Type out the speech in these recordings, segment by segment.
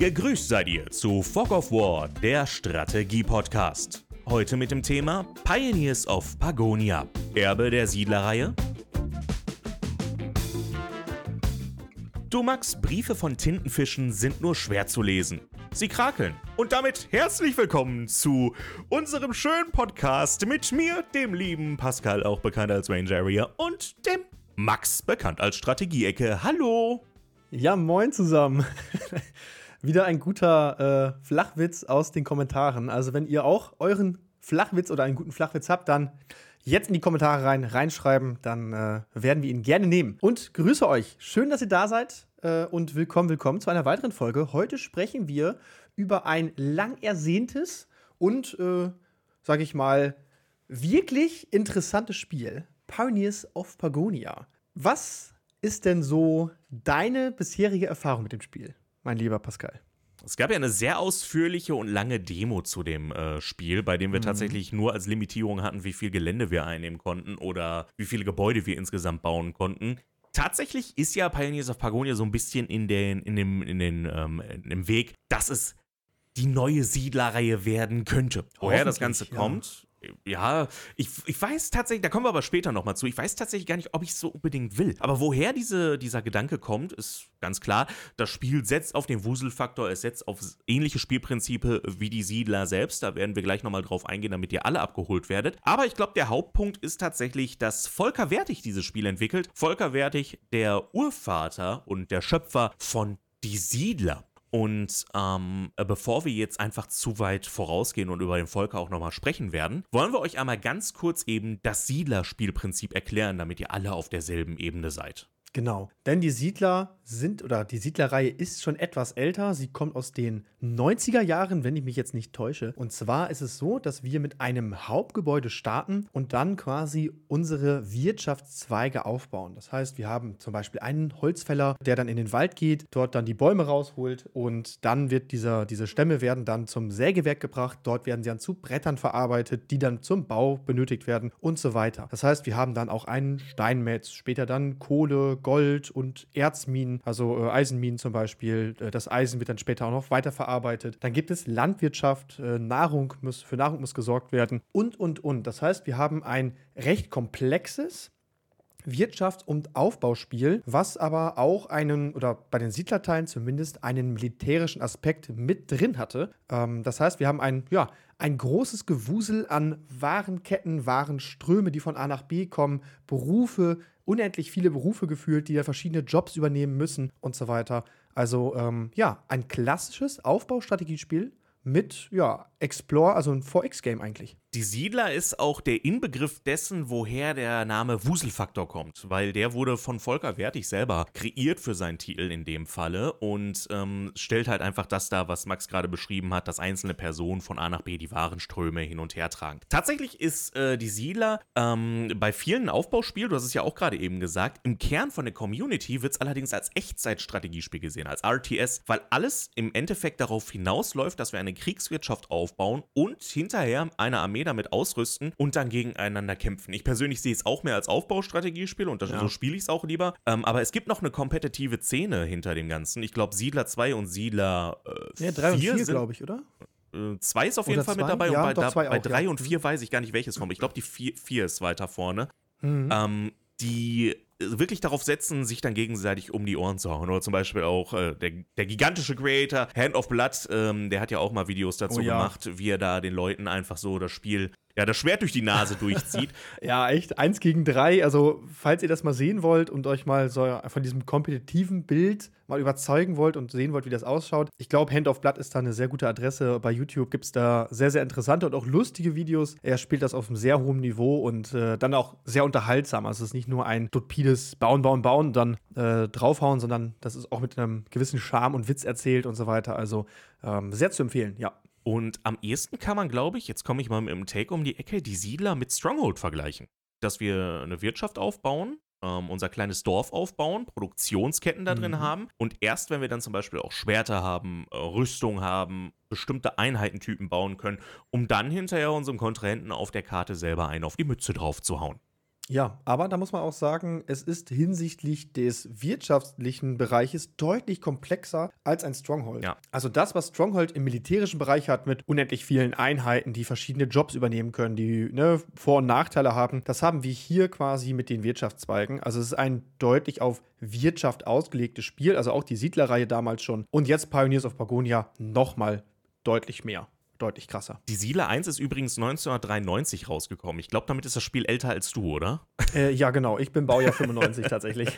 Gegrüßt seid ihr zu Fog of War, der Strategie-Podcast. Heute mit dem Thema Pioneers of Pagonia, Erbe der Siedlerreihe. Du Max, Briefe von Tintenfischen sind nur schwer zu lesen. Sie krakeln. Und damit herzlich willkommen zu unserem schönen Podcast mit mir, dem lieben Pascal, auch bekannt als Range Area, und dem Max, bekannt als Strategieecke. Hallo! Ja, moin zusammen. Wieder ein guter äh, Flachwitz aus den Kommentaren. Also, wenn ihr auch euren Flachwitz oder einen guten Flachwitz habt, dann jetzt in die Kommentare rein, reinschreiben, dann äh, werden wir ihn gerne nehmen. Und grüße euch. Schön, dass ihr da seid äh, und willkommen, willkommen zu einer weiteren Folge. Heute sprechen wir über ein lang ersehntes und, äh, sag ich mal, wirklich interessantes Spiel. Pioneers of Pagonia. Was ist denn so deine bisherige Erfahrung mit dem Spiel, mein lieber Pascal? Es gab ja eine sehr ausführliche und lange Demo zu dem äh, Spiel, bei dem wir mhm. tatsächlich nur als Limitierung hatten, wie viel Gelände wir einnehmen konnten oder wie viele Gebäude wir insgesamt bauen konnten. Tatsächlich ist ja Pioneers of Pagonia so ein bisschen in, den, in dem, in den, ähm, in dem Weg, dass es die neue Siedlerreihe werden könnte. Woher das Ganze ja. kommt, ja, ich, ich weiß tatsächlich, da kommen wir aber später nochmal zu, ich weiß tatsächlich gar nicht, ob ich es so unbedingt will. Aber woher diese, dieser Gedanke kommt, ist ganz klar. Das Spiel setzt auf den Wuselfaktor, es setzt auf ähnliche Spielprinzipe wie die Siedler selbst. Da werden wir gleich nochmal drauf eingehen, damit ihr alle abgeholt werdet. Aber ich glaube, der Hauptpunkt ist tatsächlich, dass Volker Wertig dieses Spiel entwickelt. Volker Wertig, der Urvater und der Schöpfer von Die Siedler. Und ähm, äh, bevor wir jetzt einfach zu weit vorausgehen und über den Volker auch nochmal sprechen werden, wollen wir euch einmal ganz kurz eben das Siedlerspielprinzip erklären, damit ihr alle auf derselben Ebene seid. Genau, denn die Siedler sind oder die Siedlerreihe ist schon etwas älter. Sie kommt aus den 90er Jahren, wenn ich mich jetzt nicht täusche. Und zwar ist es so, dass wir mit einem Hauptgebäude starten und dann quasi unsere Wirtschaftszweige aufbauen. Das heißt, wir haben zum Beispiel einen Holzfäller, der dann in den Wald geht, dort dann die Bäume rausholt und dann wird dieser, diese Stämme werden dann zum Sägewerk gebracht. Dort werden sie dann zu Brettern verarbeitet, die dann zum Bau benötigt werden und so weiter. Das heißt, wir haben dann auch einen Steinmetz, später dann Kohle, Gold und Erzminen, also äh, Eisenminen zum Beispiel. Äh, das Eisen wird dann später auch noch weiterverarbeitet. Dann gibt es Landwirtschaft, äh, Nahrung muss, für Nahrung muss gesorgt werden und, und, und. Das heißt, wir haben ein recht komplexes, Wirtschafts- und Aufbauspiel, was aber auch einen, oder bei den Siedlerteilen zumindest, einen militärischen Aspekt mit drin hatte. Ähm, das heißt, wir haben ein, ja, ein großes Gewusel an Warenketten, Warenströme, die von A nach B kommen, Berufe, unendlich viele Berufe gefühlt, die da verschiedene Jobs übernehmen müssen und so weiter. Also ähm, ja, ein klassisches Aufbaustrategiespiel mit ja, Explore, also ein 4X-Game eigentlich. Die Siedler ist auch der Inbegriff dessen, woher der Name Wuselfaktor kommt, weil der wurde von Volker Wertig selber kreiert für seinen Titel in dem Falle und ähm, stellt halt einfach das dar, was Max gerade beschrieben hat, dass einzelne Personen von A nach B die Warenströme hin und her tragen. Tatsächlich ist äh, die Siedler ähm, bei vielen Aufbauspielen, du hast es ja auch gerade eben gesagt, im Kern von der Community wird es allerdings als Echtzeitstrategiespiel gesehen, als RTS, weil alles im Endeffekt darauf hinausläuft, dass wir eine Kriegswirtschaft aufbauen und hinterher eine Armee Armee damit ausrüsten und dann gegeneinander kämpfen. Ich persönlich sehe es auch mehr als Aufbaustrategiespiel und das, ja. so spiele ich es auch lieber. Ähm, aber es gibt noch eine kompetitive Szene hinter dem Ganzen. Ich glaube, Siedler 2 und Siedler äh, ja, 3 und 4, glaube ich, oder? Äh, zwei ist auf jeden Fall zwei? mit dabei ja, und bei, da, bei drei und vier weiß ich gar nicht, welches kommt. Ich glaube, die vier, vier ist weiter vorne. Mhm. Ähm, die wirklich darauf setzen, sich dann gegenseitig um die Ohren zu hauen. Oder zum Beispiel auch äh, der, der, gigantische Creator Hand of Blood, ähm, der hat ja auch mal Videos dazu oh, ja. gemacht, wie er da den Leuten einfach so das Spiel ja, das Schwert durch die Nase durchzieht. ja, echt. Eins gegen drei. Also, falls ihr das mal sehen wollt und euch mal so von diesem kompetitiven Bild mal überzeugen wollt und sehen wollt, wie das ausschaut, ich glaube, Hand of Blood ist da eine sehr gute Adresse. Bei YouTube gibt es da sehr, sehr interessante und auch lustige Videos. Er spielt das auf einem sehr hohen Niveau und äh, dann auch sehr unterhaltsam. Also, es ist nicht nur ein stupides Bauen, Bauen, Bauen und dann äh, draufhauen, sondern das ist auch mit einem gewissen Charme und Witz erzählt und so weiter. Also, ähm, sehr zu empfehlen, ja. Und am ehesten kann man, glaube ich, jetzt komme ich mal mit dem Take um die Ecke, die Siedler mit Stronghold vergleichen. Dass wir eine Wirtschaft aufbauen, ähm, unser kleines Dorf aufbauen, Produktionsketten da drin mhm. haben und erst wenn wir dann zum Beispiel auch Schwerter haben, äh, Rüstung haben, bestimmte Einheitentypen bauen können, um dann hinterher unserem Kontrahenten auf der Karte selber einen auf die Mütze drauf zu hauen. Ja, aber da muss man auch sagen, es ist hinsichtlich des wirtschaftlichen Bereiches deutlich komplexer als ein Stronghold. Ja. Also das, was Stronghold im militärischen Bereich hat, mit unendlich vielen Einheiten, die verschiedene Jobs übernehmen können, die ne, Vor- und Nachteile haben, das haben wir hier quasi mit den Wirtschaftszweigen. Also es ist ein deutlich auf Wirtschaft ausgelegtes Spiel, also auch die Siedlerreihe damals schon. Und jetzt Pioneers of Pagonia nochmal deutlich mehr deutlich krasser. Die Siedler 1 ist übrigens 1993 rausgekommen. Ich glaube, damit ist das Spiel älter als du, oder? Äh, ja, genau. Ich bin Baujahr 95 tatsächlich.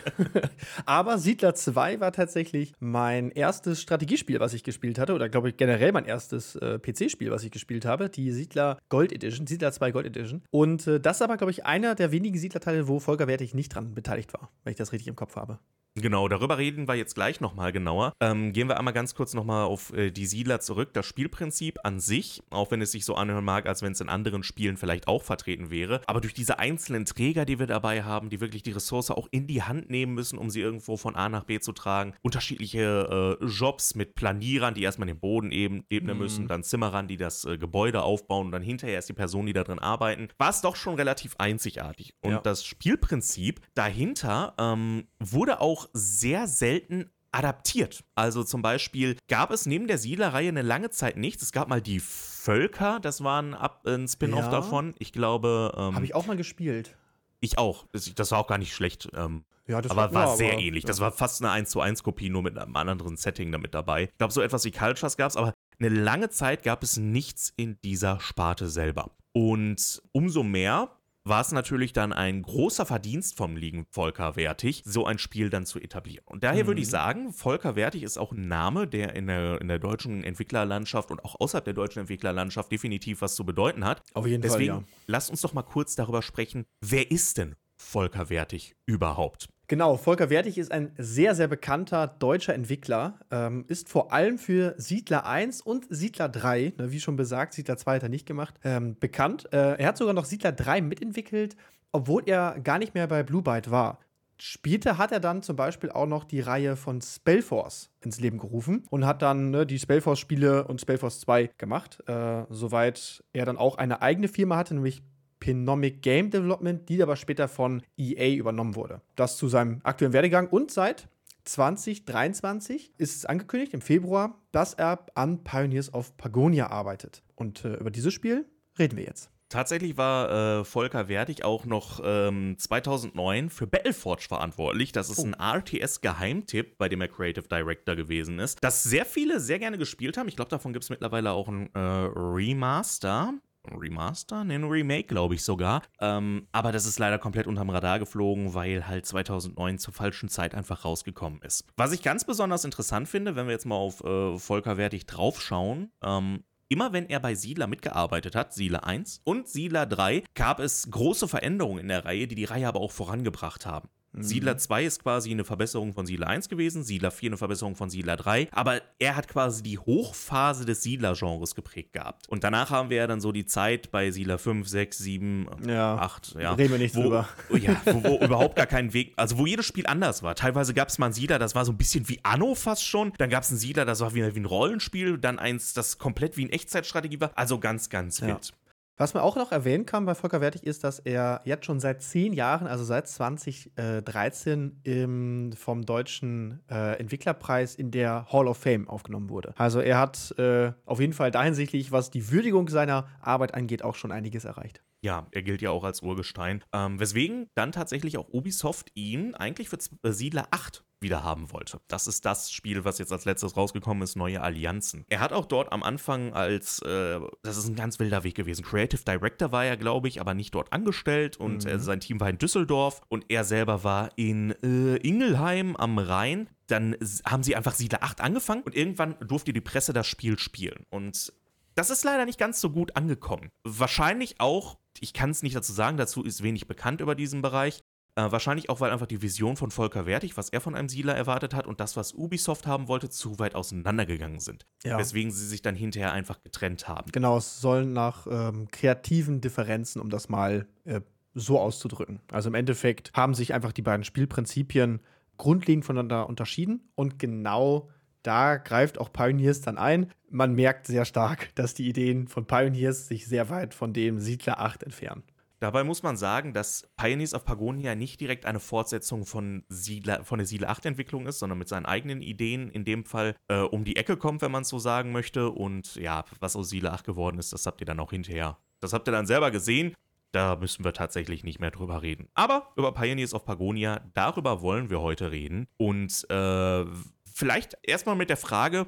Aber Siedler 2 war tatsächlich mein erstes Strategiespiel, was ich gespielt hatte. Oder glaube ich generell mein erstes äh, PC-Spiel, was ich gespielt habe. Die Siedler Gold Edition, Siedler 2 Gold Edition. Und äh, das ist aber, glaube ich, einer der wenigen Siedlerteile, wo Volker Wertig nicht dran beteiligt war, wenn ich das richtig im Kopf habe. Genau, darüber reden wir jetzt gleich nochmal genauer. Ähm, gehen wir einmal ganz kurz nochmal auf äh, die Siedler zurück. Das Spielprinzip an sich, auch wenn es sich so anhören mag, als wenn es in anderen Spielen vielleicht auch vertreten wäre, aber durch diese einzelnen Träger, die wir dabei haben, die wirklich die Ressource auch in die Hand nehmen müssen, um sie irgendwo von A nach B zu tragen, unterschiedliche äh, Jobs mit Planierern, die erstmal den Boden eben ebnen Mhm. müssen, dann Zimmerern, die das äh, Gebäude aufbauen und dann hinterher ist die Person, die da drin arbeiten, war es doch schon relativ einzigartig. Und Ja. das Spielprinzip dahinter ähm, wurde auch sehr selten adaptiert. Also zum Beispiel gab es neben der Siedlerreihe eine lange Zeit nichts. Es gab mal die Völker, das war ein, Up- ein Spin-off Ja. davon. Ich glaube, ähm, Habe ich auch mal gespielt. ich auch. Das, war auch gar nicht schlecht. Ähm, Ja, das aber war ja, sehr aber- ähnlich. Das war fast eine 1 zu 1 Kopie, nur mit einem anderen Setting damit dabei. Ich glaube, so etwas wie Cultures gab es, aber eine lange Zeit gab es nichts in dieser Sparte selber. Und umso mehr war es natürlich dann ein großer Verdienst vom lieben Volker Wertig, so ein Spiel dann zu etablieren. Und daher würde ich Mhm. sagen, Volker Wertig ist auch ein Name, der in der, in der deutschen Entwicklerlandschaft und auch außerhalb der deutschen Entwicklerlandschaft definitiv was zu bedeuten hat. Auf jeden Deswegen Fall, ja. lasst uns doch mal kurz darüber sprechen, wer ist denn Volker Wertig überhaupt? Genau, Volker Wertig ist ein sehr, sehr bekannter deutscher Entwickler, ähm, ist vor allem für Siedler 1 und Siedler 3, ne, wie schon besagt, Siedler 2 hat er nicht gemacht, ähm, bekannt. Äh, er hat sogar noch Siedler 3 mitentwickelt, obwohl er gar nicht mehr bei Blue Byte war. Später hat er dann zum Beispiel auch noch die Reihe von Spellforce ins Leben gerufen und hat dann ne, die Spellforce-Spiele und Spellforce 2 gemacht, äh, soweit er dann auch eine eigene Firma hatte, nämlich Pinomic Game Development, die aber später von EA übernommen wurde. Das zu seinem aktuellen Werdegang und seit 2023 ist es angekündigt im Februar, dass er an Pioneers of Pagonia arbeitet. Und äh, über dieses Spiel reden wir jetzt. Tatsächlich war äh, Volker Wertig auch noch ähm, 2009 für Battleforge verantwortlich. Das ist Oh. ein RTS-Geheimtipp, bei dem er Creative Director gewesen ist, das sehr viele sehr gerne gespielt haben. Ich glaube, davon gibt es mittlerweile auch ein äh, Remaster. Remaster? Ne, ein Remake, glaube ich sogar. Ähm, aber das ist leider komplett unterm Radar geflogen, weil halt 2009 zur falschen Zeit einfach rausgekommen ist. Was ich ganz besonders interessant finde, wenn wir jetzt mal auf äh, Volker Wertig draufschauen, ähm, Immer wenn er bei Siedler mitgearbeitet hat, Siedler 1 und Siedler 3, gab es große Veränderungen in der Reihe, die die Reihe aber auch vorangebracht haben. Mhm. Siedler 2 ist quasi eine Verbesserung von Siedler 1 gewesen, Siedler 4 eine Verbesserung von Siedler 3, aber er hat quasi die Hochphase des Siedler-Genres geprägt gehabt. Und danach haben wir ja dann so die Zeit bei Siedler 5, 6, 7, Ja, 8, ja. reden wir nicht wo, drüber. Ja, wo, wo überhaupt gar kein Weg, also wo jedes Spiel anders war. Teilweise gab es mal einen Siedler, das war so ein bisschen wie Anno fast schon. Dann gab es einen Siedler, das war wie, wie ein Rollenspiel. Dann eins, das komplett wie ein Echtzeitstrategie war. Also ganz, ganz Ja. wild. Was man auch noch erwähnen kann bei Volker Wertig ist, dass er jetzt schon seit zehn Jahren, also seit 2013, im, vom deutschen äh, Entwicklerpreis in der Hall of Fame aufgenommen wurde. Also er hat äh, auf jeden Fall da hinsichtlich, was die Würdigung seiner Arbeit angeht, auch schon einiges erreicht. Ja, er gilt ja auch als Urgestein. Ähm, weswegen dann tatsächlich auch Ubisoft ihn eigentlich für äh, Siedler 8 wieder haben wollte. Das ist das Spiel, was jetzt als letztes rausgekommen ist, Neue Allianzen. Er hat auch dort am Anfang als, äh, das ist ein ganz wilder Weg gewesen. Creative Director war er, glaube ich, aber nicht dort angestellt und Mhm. äh, sein Team war in Düsseldorf und er selber war in äh, Ingelheim am Rhein. Dann haben sie einfach Siedler 8 angefangen und irgendwann durfte die Presse das Spiel spielen. Und das ist leider nicht ganz so gut angekommen. Wahrscheinlich auch, ich kann es nicht dazu sagen, dazu ist wenig bekannt über diesen Bereich. Äh, wahrscheinlich auch, weil einfach die Vision von Volker Wertig, was er von einem Siedler erwartet hat und das, was Ubisoft haben wollte, zu weit auseinandergegangen sind. Ja. Weswegen sie sich dann hinterher einfach getrennt haben. Genau, es sollen nach ähm, kreativen Differenzen, um das mal äh, so auszudrücken. Also im Endeffekt haben sich einfach die beiden Spielprinzipien grundlegend voneinander unterschieden und genau da greift auch Pioneers dann ein. Man merkt sehr stark, dass die Ideen von Pioneers sich sehr weit von dem Siedler 8 entfernen. Dabei muss man sagen, dass Pioneers of Pagonia nicht direkt eine Fortsetzung von, Siedler, von der Siedler 8 Entwicklung ist, sondern mit seinen eigenen Ideen in dem Fall äh, um die Ecke kommt, wenn man es so sagen möchte. Und ja, was aus Siedler 8 geworden ist, das habt ihr dann auch hinterher. Das habt ihr dann selber gesehen. Da müssen wir tatsächlich nicht mehr drüber reden. Aber über Pioneers of Pagonia, darüber wollen wir heute reden. Und äh, vielleicht erstmal mit der Frage,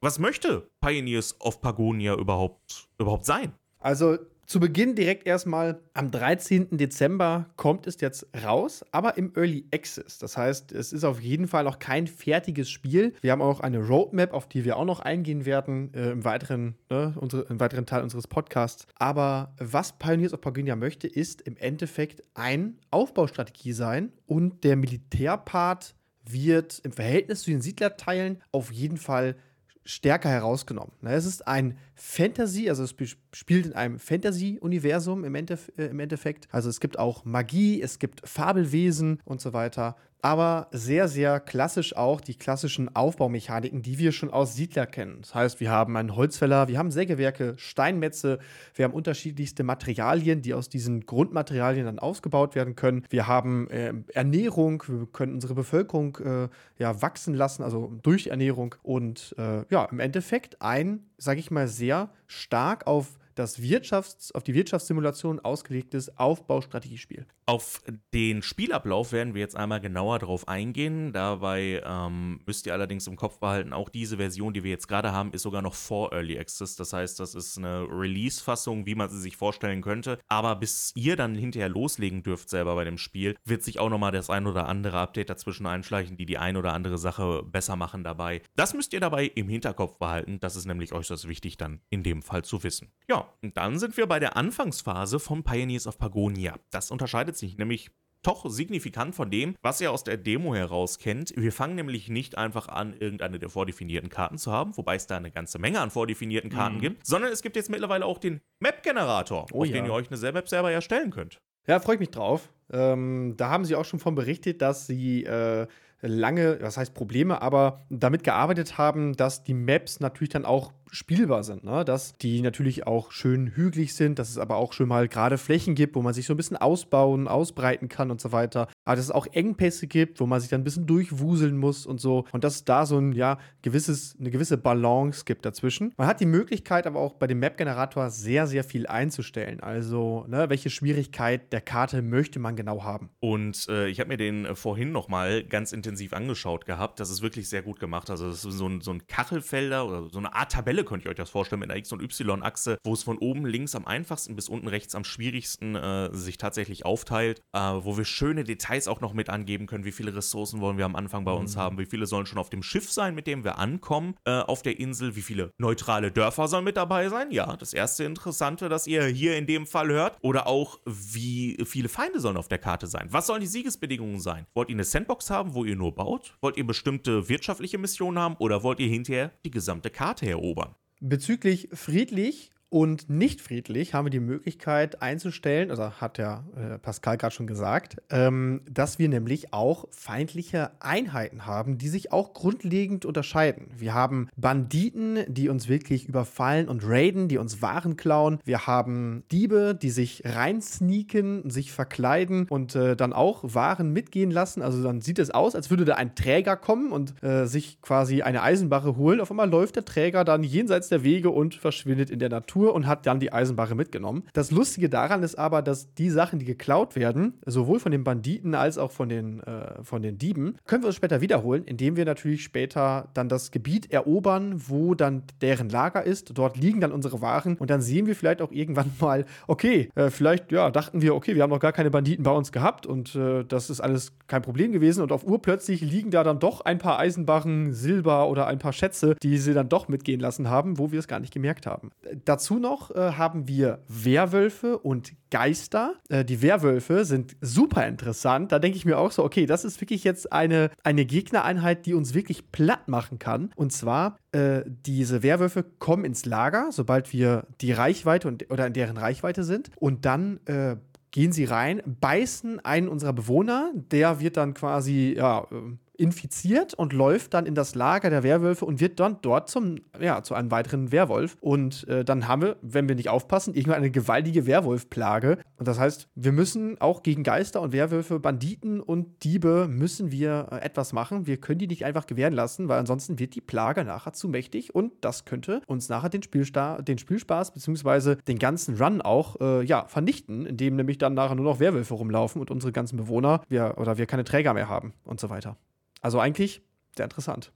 was möchte Pioneers of Pagonia überhaupt, überhaupt sein? Also zu Beginn direkt erstmal am 13. Dezember kommt es jetzt raus, aber im Early Access. Das heißt, es ist auf jeden Fall noch kein fertiges Spiel. Wir haben auch eine Roadmap, auf die wir auch noch eingehen werden äh, im, weiteren, ne, unsere, im weiteren Teil unseres Podcasts. Aber was Pioneers of Pagonia möchte, ist im Endeffekt ein Aufbaustrategie sein und der Militärpart wird im Verhältnis zu den Siedlerteilen auf jeden Fall stärker herausgenommen. Es ist ein Fantasy, also es spielt in einem Fantasy-Universum im, Endeff äh, im, Endeffekt. Also es gibt auch Magie, es gibt Fabelwesen und so weiter aber sehr, sehr klassisch auch die klassischen Aufbaumechaniken, die wir schon aus Siedler kennen. Das heißt, wir haben einen Holzfäller, wir haben Sägewerke, Steinmetze, wir haben unterschiedlichste Materialien, die aus diesen Grundmaterialien dann ausgebaut werden können. Wir haben äh, Ernährung, wir können unsere Bevölkerung äh, ja, wachsen lassen, also durch Ernährung und äh, ja, im Endeffekt ein, sage ich mal, sehr stark auf das Wirtschafts-, auf die Wirtschaftssimulation ausgelegtes Aufbaustrategiespiel. Auf den Spielablauf werden wir jetzt einmal genauer drauf eingehen. Dabei ähm, müsst ihr allerdings im Kopf behalten, auch diese Version, die wir jetzt gerade haben, ist sogar noch vor Early Access. Das heißt, das ist eine Release-Fassung, wie man sie sich vorstellen könnte. Aber bis ihr dann hinterher loslegen dürft selber bei dem Spiel, wird sich auch nochmal das ein oder andere Update dazwischen einschleichen, die die ein oder andere Sache besser machen dabei. Das müsst ihr dabei im Hinterkopf behalten. Das ist nämlich äußerst wichtig dann in dem Fall zu wissen. Ja, und dann sind wir bei der Anfangsphase von Pioneers of Pagonia. Das unterscheidet sich nämlich doch signifikant von dem, was ihr aus der Demo heraus kennt. Wir fangen nämlich nicht einfach an, irgendeine der vordefinierten Karten zu haben, wobei es da eine ganze Menge an vordefinierten Karten mhm. gibt, sondern es gibt jetzt mittlerweile auch den Map-Generator, oh, auf ja. den ihr euch eine Map selber erstellen könnt. Ja, freue ich mich drauf. Ähm, da haben sie auch schon von berichtet, dass sie äh, lange, was heißt Probleme, aber damit gearbeitet haben, dass die Maps natürlich dann auch spielbar sind, ne? dass die natürlich auch schön hügelig sind, dass es aber auch schon mal gerade Flächen gibt, wo man sich so ein bisschen ausbauen, ausbreiten kann und so weiter. Aber dass es auch Engpässe gibt, wo man sich dann ein bisschen durchwuseln muss und so. Und dass es da so ein, ja, gewisses, eine gewisse Balance gibt dazwischen. Man hat die Möglichkeit aber auch bei dem Map-Generator sehr, sehr viel einzustellen. Also, ne, welche Schwierigkeit der Karte möchte man genau haben. Und äh, ich habe mir den äh, vorhin noch mal ganz intensiv angeschaut gehabt. Das ist wirklich sehr gut gemacht. Also, das ist so ein, so ein Kachelfelder oder so eine Art Tabelle könnt ihr euch das vorstellen, mit einer X- und Y-Achse, wo es von oben links am einfachsten bis unten rechts am schwierigsten äh, sich tatsächlich aufteilt, äh, wo wir schöne Details auch noch mit angeben können, wie viele Ressourcen wollen wir am Anfang bei uns mhm. haben, wie viele sollen schon auf dem Schiff sein, mit dem wir ankommen äh, auf der Insel, wie viele neutrale Dörfer sollen mit dabei sein. Ja, das erste Interessante, das ihr hier in dem Fall hört. Oder auch, wie viele Feinde sollen auf der Karte sein. Was sollen die Siegesbedingungen sein? Wollt ihr eine Sandbox haben, wo ihr nur baut? Wollt ihr bestimmte wirtschaftliche Missionen haben? Oder wollt ihr hinterher die gesamte Karte erobern? Bezüglich friedlich und nicht friedlich haben wir die Möglichkeit einzustellen, also hat ja äh, Pascal gerade schon gesagt, ähm, dass wir nämlich auch feindliche Einheiten haben, die sich auch grundlegend unterscheiden. Wir haben Banditen, die uns wirklich überfallen und raiden, die uns Waren klauen. Wir haben Diebe, die sich reinsneaken, sich verkleiden und äh, dann auch Waren mitgehen lassen. Also dann sieht es aus, als würde da ein Träger kommen und äh, sich quasi eine Eisenbarre holen. Auf einmal läuft der Träger dann jenseits der Wege und verschwindet in der Natur Tour und hat dann die Eisenbarre mitgenommen. Das Lustige daran ist aber, dass die Sachen, die geklaut werden, sowohl von den Banditen als auch von den, äh, von den Dieben, können wir uns später wiederholen, indem wir natürlich später dann das Gebiet erobern, wo dann deren Lager ist. Dort liegen dann unsere Waren und dann sehen wir vielleicht auch irgendwann mal, okay, äh, vielleicht ja, dachten wir, okay, wir haben noch gar keine Banditen bei uns gehabt und äh, das ist alles kein Problem gewesen und auf urplötzlich liegen da dann doch ein paar Eisenbarren, Silber oder ein paar Schätze, die sie dann doch mitgehen lassen haben, wo wir es gar nicht gemerkt haben. Dazu Dazu noch äh, haben wir Werwölfe und Geister. Äh, die Werwölfe sind super interessant. Da denke ich mir auch so, okay, das ist wirklich jetzt eine, eine Gegnereinheit, die uns wirklich platt machen kann. Und zwar, äh, diese Werwölfe kommen ins Lager, sobald wir die Reichweite und, oder in deren Reichweite sind. Und dann äh, gehen sie rein, beißen einen unserer Bewohner, der wird dann quasi ja, infiziert und läuft dann in das Lager der Werwölfe und wird dann dort zum, ja, zu einem weiteren Werwolf. Und äh, dann haben wir, wenn wir nicht aufpassen, irgendwann eine gewaltige Werwolfplage. Und das heißt, wir müssen auch gegen Geister und Werwölfe, Banditen und Diebe müssen wir äh, etwas machen. Wir können die nicht einfach gewähren lassen, weil ansonsten wird die Plage nachher zu mächtig und das könnte uns nachher den, Spielsta den Spielspaß bzw. den ganzen Run auch äh, ja, vernichten, indem nämlich dann nachher nur noch Werwölfe rumlaufen und unsere ganzen Bewohner wir, oder wir keine Träger mehr haben und so weiter. Also eigentlich sehr interessant.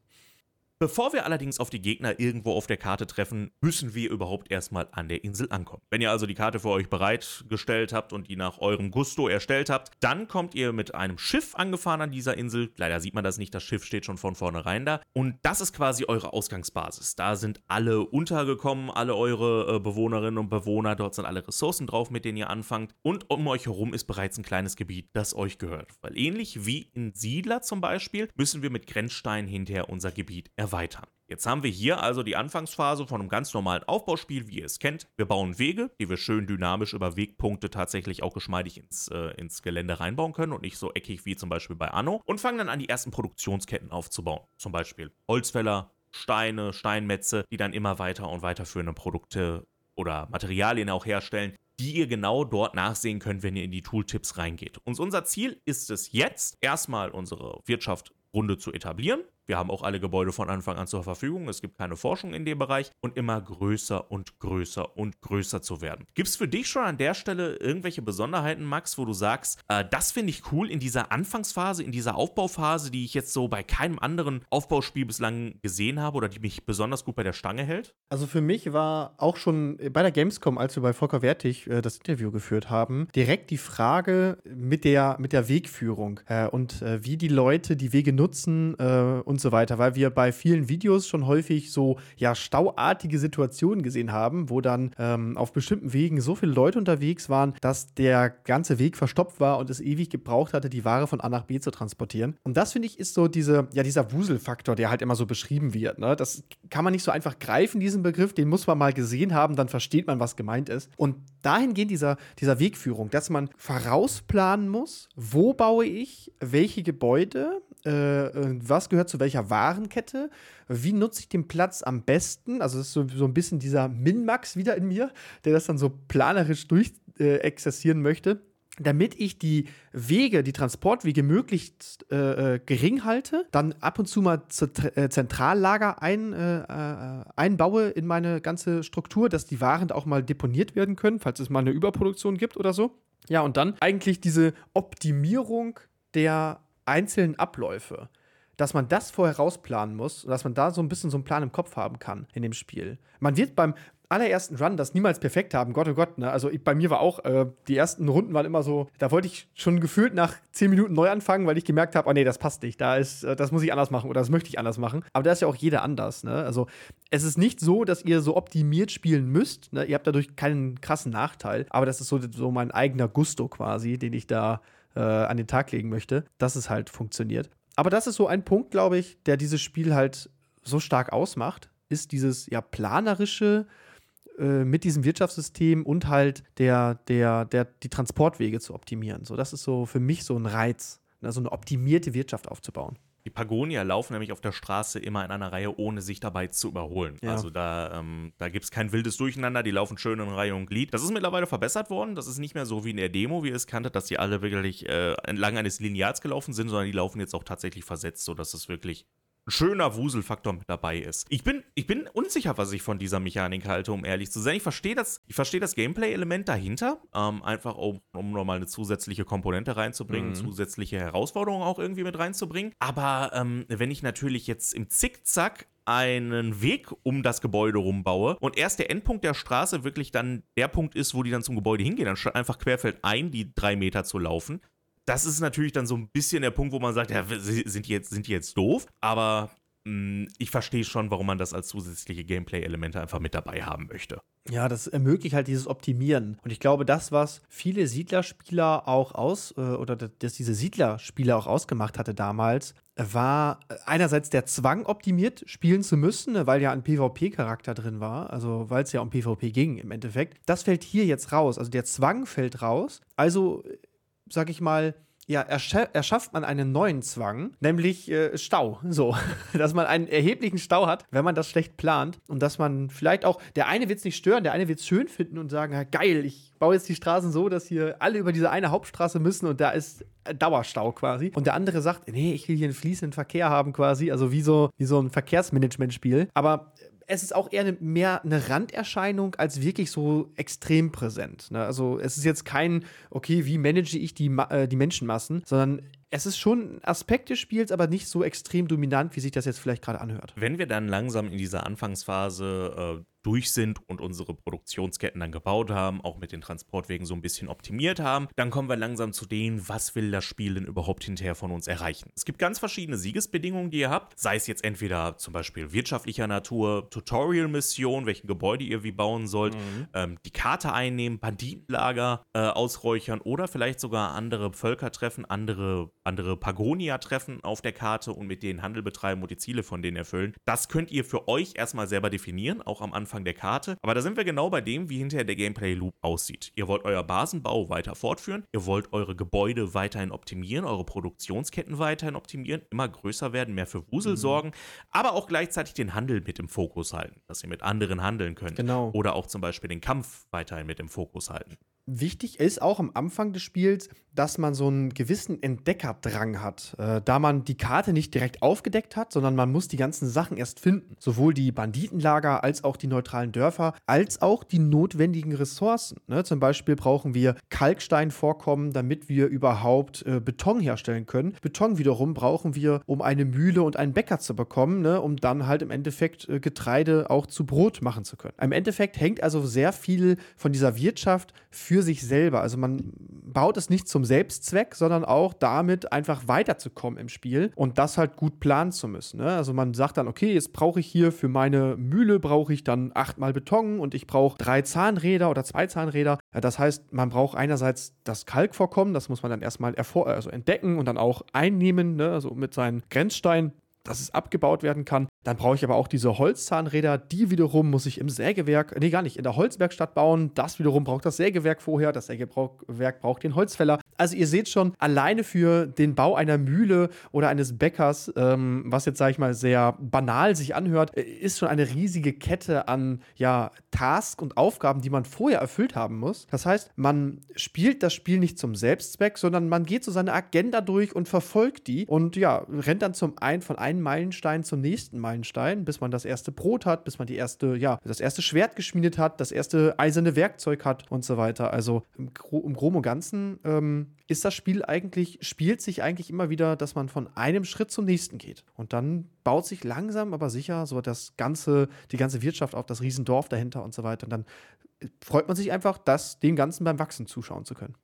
Bevor wir allerdings auf die Gegner irgendwo auf der Karte treffen, müssen wir überhaupt erstmal an der Insel ankommen. Wenn ihr also die Karte für euch bereitgestellt habt und die nach eurem Gusto erstellt habt, dann kommt ihr mit einem Schiff angefahren an dieser Insel. Leider sieht man das nicht, das Schiff steht schon von vornherein da. Und das ist quasi eure Ausgangsbasis. Da sind alle untergekommen, alle eure äh, Bewohnerinnen und Bewohner. Dort sind alle Ressourcen drauf, mit denen ihr anfangt. Und um euch herum ist bereits ein kleines Gebiet, das euch gehört. Weil ähnlich wie in Siedler zum Beispiel, müssen wir mit Grenzsteinen hinterher unser Gebiet erweitern erweitern. Jetzt haben wir hier also die Anfangsphase von einem ganz normalen Aufbauspiel, wie ihr es kennt. Wir bauen Wege, die wir schön dynamisch über Wegpunkte tatsächlich auch geschmeidig ins, äh, ins Gelände reinbauen können und nicht so eckig wie zum Beispiel bei Anno. Und fangen dann an, die ersten Produktionsketten aufzubauen. Zum Beispiel Holzfäller, Steine, Steinmetze, die dann immer weiter und weiterführende Produkte oder Materialien auch herstellen, die ihr genau dort nachsehen könnt, wenn ihr in die Tooltips reingeht. Und unser Ziel ist es jetzt, erstmal unsere Wirtschaft Runde zu etablieren, wir haben auch alle Gebäude von Anfang an zur Verfügung. Es gibt keine Forschung in dem Bereich und immer größer und größer und größer zu werden. Gibt es für dich schon an der Stelle irgendwelche Besonderheiten, Max, wo du sagst, äh, das finde ich cool in dieser Anfangsphase, in dieser Aufbauphase, die ich jetzt so bei keinem anderen Aufbauspiel bislang gesehen habe oder die mich besonders gut bei der Stange hält? Also für mich war auch schon bei der Gamescom, als wir bei Volker Wertig äh, das Interview geführt haben, direkt die Frage mit der, mit der Wegführung äh, und äh, wie die Leute die Wege nutzen äh, und und so weiter, weil wir bei vielen Videos schon häufig so ja stauartige Situationen gesehen haben, wo dann ähm, auf bestimmten Wegen so viele Leute unterwegs waren, dass der ganze Weg verstopft war und es ewig gebraucht hatte, die Ware von A nach B zu transportieren. Und das finde ich ist so diese ja dieser Wuselfaktor, der halt immer so beschrieben wird. Ne? Das kann man nicht so einfach greifen, diesen Begriff, den muss man mal gesehen haben, dann versteht man, was gemeint ist. Und dahingehend dieser, dieser Wegführung, dass man vorausplanen muss, wo baue ich welche Gebäude, was gehört zu welcher Warenkette, wie nutze ich den Platz am besten. Also, das ist so, so ein bisschen dieser Min-Max wieder in mir, der das dann so planerisch durchexerzieren äh, möchte damit ich die Wege, die Transportwege möglichst äh, äh gering halte, dann ab und zu mal äh, Zentrallager ein, äh, äh, einbaue in meine ganze Struktur, dass die Waren auch mal deponiert werden können, falls es mal eine Überproduktion gibt oder so. Ja, und dann eigentlich diese Optimierung der einzelnen Abläufe, dass man das vorher rausplanen muss und dass man da so ein bisschen so einen Plan im Kopf haben kann in dem Spiel. Man wird beim allerersten Run das niemals perfekt haben, Gott oh Gott, ne? Also ich, bei mir war auch, äh, die ersten Runden waren immer so, da wollte ich schon gefühlt nach zehn Minuten neu anfangen, weil ich gemerkt habe, oh nee, das passt nicht, da ist, äh, das muss ich anders machen oder das möchte ich anders machen. Aber da ist ja auch jeder anders, ne? Also es ist nicht so, dass ihr so optimiert spielen müsst, ne? Ihr habt dadurch keinen krassen Nachteil, aber das ist so, so mein eigener Gusto quasi, den ich da äh, an den Tag legen möchte, dass es halt funktioniert. Aber das ist so ein Punkt, glaube ich, der dieses Spiel halt so stark ausmacht, ist dieses ja planerische äh, mit diesem Wirtschaftssystem und halt der, der, der, die Transportwege zu optimieren. So, das ist so für mich so ein Reiz, ne, so eine optimierte Wirtschaft aufzubauen. Die Pagonier laufen nämlich auf der Straße immer in einer Reihe, ohne sich dabei zu überholen. Ja. Also da, ähm, da gibt es kein wildes Durcheinander, die laufen schön in Reihe und Glied. Das ist mittlerweile verbessert worden. Das ist nicht mehr so wie in der Demo, wie ihr es kanntet, dass die alle wirklich äh, entlang eines Lineals gelaufen sind, sondern die laufen jetzt auch tatsächlich versetzt, sodass es wirklich schöner Wuselfaktor mit dabei ist. Ich bin, ich bin unsicher, was ich von dieser Mechanik halte, um ehrlich zu sein. Ich verstehe das, ich verstehe das Gameplay-Element dahinter, ähm, einfach um, um nochmal eine zusätzliche Komponente reinzubringen, mhm. zusätzliche Herausforderungen auch irgendwie mit reinzubringen. Aber ähm, wenn ich natürlich jetzt im Zickzack einen Weg um das Gebäude rumbaue und erst der Endpunkt der Straße wirklich dann der Punkt ist, wo die dann zum Gebäude hingehen, anstatt einfach querfeld ein, die drei Meter zu laufen, das ist natürlich dann so ein bisschen der Punkt, wo man sagt, ja, sind die jetzt, sind die jetzt doof? Aber mh, mm, ich verstehe schon, warum man das als zusätzliche Gameplay-Elemente einfach mit dabei haben möchte. Ja, das ermöglicht halt dieses Optimieren. Und ich glaube, das, was viele Siedlerspieler auch aus, äh, oder dass diese Siedlerspieler auch ausgemacht hatte damals, war einerseits der Zwang, optimiert spielen zu müssen, ne, weil ja ein PvP-Charakter drin war, also weil es ja um PvP ging im Endeffekt. Das fällt hier jetzt raus. Also der Zwang fällt raus. Also sag ich mal, ja, erschafft man einen neuen Zwang, nämlich äh, Stau. So, dass man einen erheblichen Stau hat, wenn man das schlecht plant und dass man vielleicht auch, der eine wird es nicht stören, der eine wird es schön finden und sagen, ja, geil, ich baue jetzt die Straßen so, dass hier alle über diese eine Hauptstraße müssen und da ist Dauerstau quasi. Und der andere sagt, nee, ich will hier einen fließenden Verkehr haben quasi, also wie so, wie so ein Verkehrsmanagement-Spiel. Aber es ist auch eher eine, mehr eine Randerscheinung als wirklich so extrem präsent. Ne? Also es ist jetzt kein, okay, wie manage ich die, äh, die Menschenmassen, sondern es ist schon ein Aspekt des Spiels, aber nicht so extrem dominant, wie sich das jetzt vielleicht gerade anhört. Wenn wir dann langsam in dieser Anfangsphase äh, durch sind und unsere Produktionsketten dann gebaut haben, auch mit den Transportwegen so ein bisschen optimiert haben, dann kommen wir langsam zu denen, was will das Spiel denn überhaupt hinterher von uns erreichen. Es gibt ganz verschiedene Siegesbedingungen, die ihr habt, sei es jetzt entweder zum Beispiel wirtschaftlicher Natur, Tutorial-Mission, welche Gebäude ihr wie bauen sollt, mhm. ähm, die Karte einnehmen, Banditenlager äh, ausräuchern oder vielleicht sogar andere Völker treffen, andere, andere Pagonia treffen auf der Karte und mit denen Handel betreiben und die Ziele von denen erfüllen. Das könnt ihr für euch erstmal selber definieren, auch am Anfang Anfang der Karte. Aber da sind wir genau bei dem, wie hinterher der Gameplay-Loop aussieht. Ihr wollt euer Basenbau weiter fortführen, ihr wollt eure Gebäude weiterhin optimieren, eure Produktionsketten weiterhin optimieren, immer größer werden, mehr für Wusel mhm. sorgen, aber auch gleichzeitig den Handel mit im Fokus halten, dass ihr mit anderen handeln könnt. Genau. Oder auch zum Beispiel den Kampf weiterhin mit im Fokus halten. Wichtig ist auch am Anfang des Spiels, dass man so einen gewissen Entdeckerdrang hat, äh, da man die Karte nicht direkt aufgedeckt hat, sondern man muss die ganzen Sachen erst finden. Sowohl die Banditenlager als auch die neutralen Dörfer, als auch die notwendigen Ressourcen. Ne? Zum Beispiel brauchen wir Kalksteinvorkommen, damit wir überhaupt äh, Beton herstellen können. Beton wiederum brauchen wir, um eine Mühle und einen Bäcker zu bekommen, ne? um dann halt im Endeffekt äh, Getreide auch zu Brot machen zu können. Im Endeffekt hängt also sehr viel von dieser Wirtschaft für sich selber. Also man baut es nicht zum Selbstzweck, sondern auch damit einfach weiterzukommen im Spiel und das halt gut planen zu müssen. Ne? Also man sagt dann, okay, jetzt brauche ich hier für meine Mühle brauche ich dann achtmal Beton und ich brauche drei Zahnräder oder zwei Zahnräder. Das heißt, man braucht einerseits das Kalkvorkommen, das muss man dann erstmal also entdecken und dann auch einnehmen, ne? also mit seinen Grenzsteinen dass es abgebaut werden kann. Dann brauche ich aber auch diese Holzzahnräder. Die wiederum muss ich im Sägewerk, nee, gar nicht, in der Holzwerkstatt bauen. Das wiederum braucht das Sägewerk vorher. Das Sägewerk braucht den Holzfäller. Also ihr seht schon, alleine für den Bau einer Mühle oder eines Bäckers, ähm, was jetzt, sage ich mal, sehr banal sich anhört, äh, ist schon eine riesige Kette an ja, Tasks und Aufgaben, die man vorher erfüllt haben muss. Das heißt, man spielt das Spiel nicht zum Selbstzweck, sondern man geht so seine Agenda durch und verfolgt die und ja, rennt dann zum einen von einem Meilenstein zum nächsten Meilenstein, bis man das erste Brot hat, bis man die erste, ja, das erste Schwert geschmiedet hat, das erste eiserne Werkzeug hat und so weiter. Also im, Gro im Groben und Ganzen ähm, ist das Spiel eigentlich, spielt sich eigentlich immer wieder, dass man von einem Schritt zum nächsten geht. Und dann baut sich langsam, aber sicher so das ganze, die ganze Wirtschaft auf das Riesendorf dahinter und so weiter. Und dann freut man sich einfach, das dem Ganzen beim Wachsen zuschauen zu können.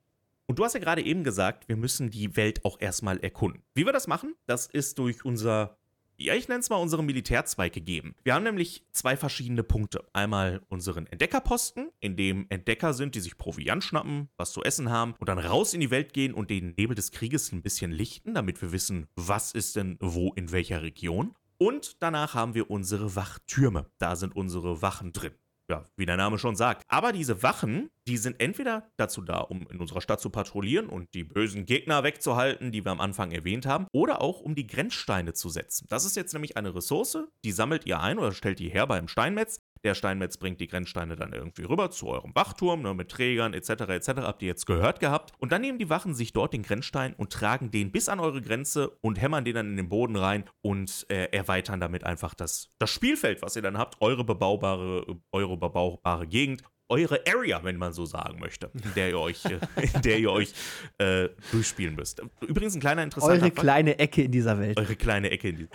Und du hast ja gerade eben gesagt, wir müssen die Welt auch erstmal erkunden. Wie wir das machen, das ist durch unser ja, ich nenne es mal unseren Militärzweig gegeben. Wir haben nämlich zwei verschiedene Punkte. Einmal unseren Entdeckerposten, in dem Entdecker sind, die sich Proviant schnappen, was zu essen haben und dann raus in die Welt gehen und den Nebel des Krieges ein bisschen lichten, damit wir wissen, was ist denn wo in welcher Region. Und danach haben wir unsere Wachtürme. Da sind unsere Wachen drin ja, wie der Name schon sagt. Aber diese Wachen, die sind entweder dazu da, um in unserer Stadt zu patrouillieren und die bösen Gegner wegzuhalten, die wir am Anfang erwähnt haben, oder auch um die Grenzsteine zu setzen. Das ist jetzt nämlich eine Ressource, die sammelt ihr ein oder stellt die her beim Steinmetz. Der Steinmetz bringt die Grenzsteine dann irgendwie rüber zu eurem Wachturm ne, mit Trägern etc. etc. Habt ihr jetzt gehört gehabt. Und dann nehmen die Wachen sich dort den Grenzstein und tragen den bis an eure Grenze und hämmern den dann in den Boden rein und äh, erweitern damit einfach das, das Spielfeld, was ihr dann habt, eure bebaubare, eure bebaubare Gegend eure Area, wenn man so sagen möchte, in der ihr euch, äh, in der ihr euch äh, durchspielen müsst. Übrigens ein kleiner interessanter Eure Fakt. kleine Ecke in dieser Welt. Eure kleine Ecke in dieser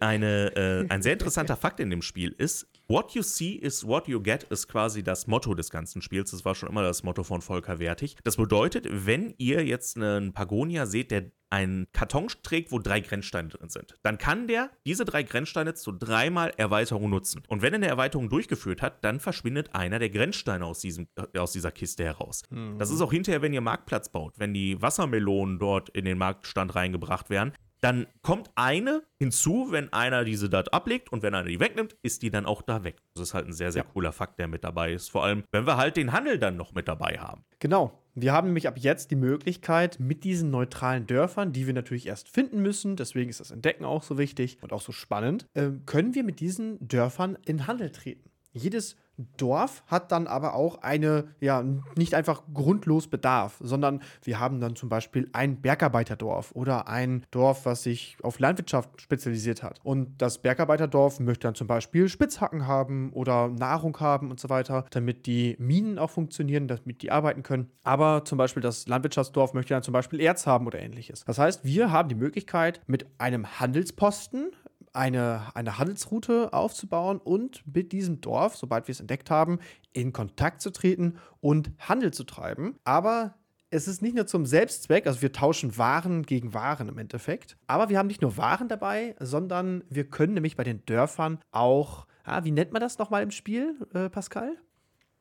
eine, äh, ein sehr interessanter Fakt in dem Spiel ist, What you see is what you get ist quasi das Motto des ganzen Spiels. Das war schon immer das Motto von Volker Wertig. Das bedeutet, wenn ihr jetzt einen Pagonia seht, der einen Karton trägt, wo drei Grenzsteine drin sind, dann kann der diese drei Grenzsteine zu dreimal Erweiterung nutzen. Und wenn er eine Erweiterung durchgeführt hat, dann verschwindet einer der Grenzsteine aus, diesem, äh, aus dieser Kiste heraus. Mhm. Das ist auch hinterher, wenn ihr Marktplatz baut, wenn die Wassermelonen dort in den Marktstand reingebracht werden, dann kommt eine hinzu, wenn einer diese dort ablegt und wenn einer die wegnimmt, ist die dann auch da weg. Das ist halt ein sehr, sehr ja. cooler Fakt, der mit dabei ist. Vor allem, wenn wir halt den Handel dann noch mit dabei haben. Genau. Wir haben nämlich ab jetzt die Möglichkeit, mit diesen neutralen Dörfern, die wir natürlich erst finden müssen, deswegen ist das Entdecken auch so wichtig und auch so spannend, äh, können wir mit diesen Dörfern in Handel treten. Jedes Dorf hat dann aber auch eine, ja, nicht einfach grundlos Bedarf, sondern wir haben dann zum Beispiel ein Bergarbeiterdorf oder ein Dorf, was sich auf Landwirtschaft spezialisiert hat. Und das Bergarbeiterdorf möchte dann zum Beispiel Spitzhacken haben oder Nahrung haben und so weiter, damit die Minen auch funktionieren, damit die arbeiten können. Aber zum Beispiel das Landwirtschaftsdorf möchte dann zum Beispiel Erz haben oder ähnliches. Das heißt, wir haben die Möglichkeit, mit einem Handelsposten eine, eine Handelsroute aufzubauen und mit diesem Dorf, sobald wir es entdeckt haben, in Kontakt zu treten und Handel zu treiben. Aber es ist nicht nur zum Selbstzweck, also wir tauschen Waren gegen Waren im Endeffekt, aber wir haben nicht nur Waren dabei, sondern wir können nämlich bei den Dörfern auch, ah, wie nennt man das nochmal im Spiel, äh, Pascal?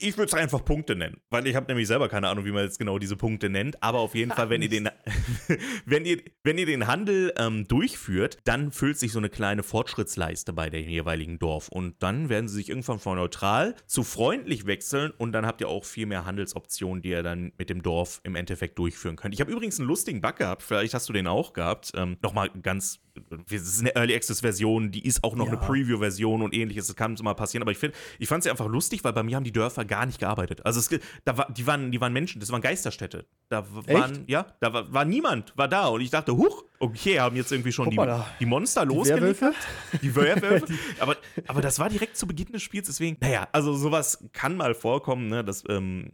Ich würde es einfach Punkte nennen, weil ich habe nämlich selber keine Ahnung, wie man jetzt genau diese Punkte nennt. Aber auf jeden Fall, wenn ihr den, wenn ihr, wenn ihr den Handel ähm, durchführt, dann füllt sich so eine kleine Fortschrittsleiste bei dem jeweiligen Dorf. Und dann werden sie sich irgendwann von neutral zu freundlich wechseln und dann habt ihr auch viel mehr Handelsoptionen, die ihr dann mit dem Dorf im Endeffekt durchführen könnt. Ich habe übrigens einen lustigen Bug gehabt, vielleicht hast du den auch gehabt. Ähm, Nochmal ganz das ist eine Early Access Version, die ist auch noch ja. eine Preview Version und ähnliches. Das kann mal passieren, aber ich finde, ich fand es einfach lustig, weil bei mir haben die Dörfer gar nicht gearbeitet. Also es, da war, die waren, die waren Menschen, das waren Geisterstädte. Da waren, Echt? ja, da war, war, niemand, war da und ich dachte, huch, okay, haben jetzt irgendwie schon die, die, Monster losgeliefert. Die Werwölfe. aber, aber das war direkt zu Beginn des Spiels, deswegen, naja, also sowas kann mal vorkommen, ne? Das, ähm,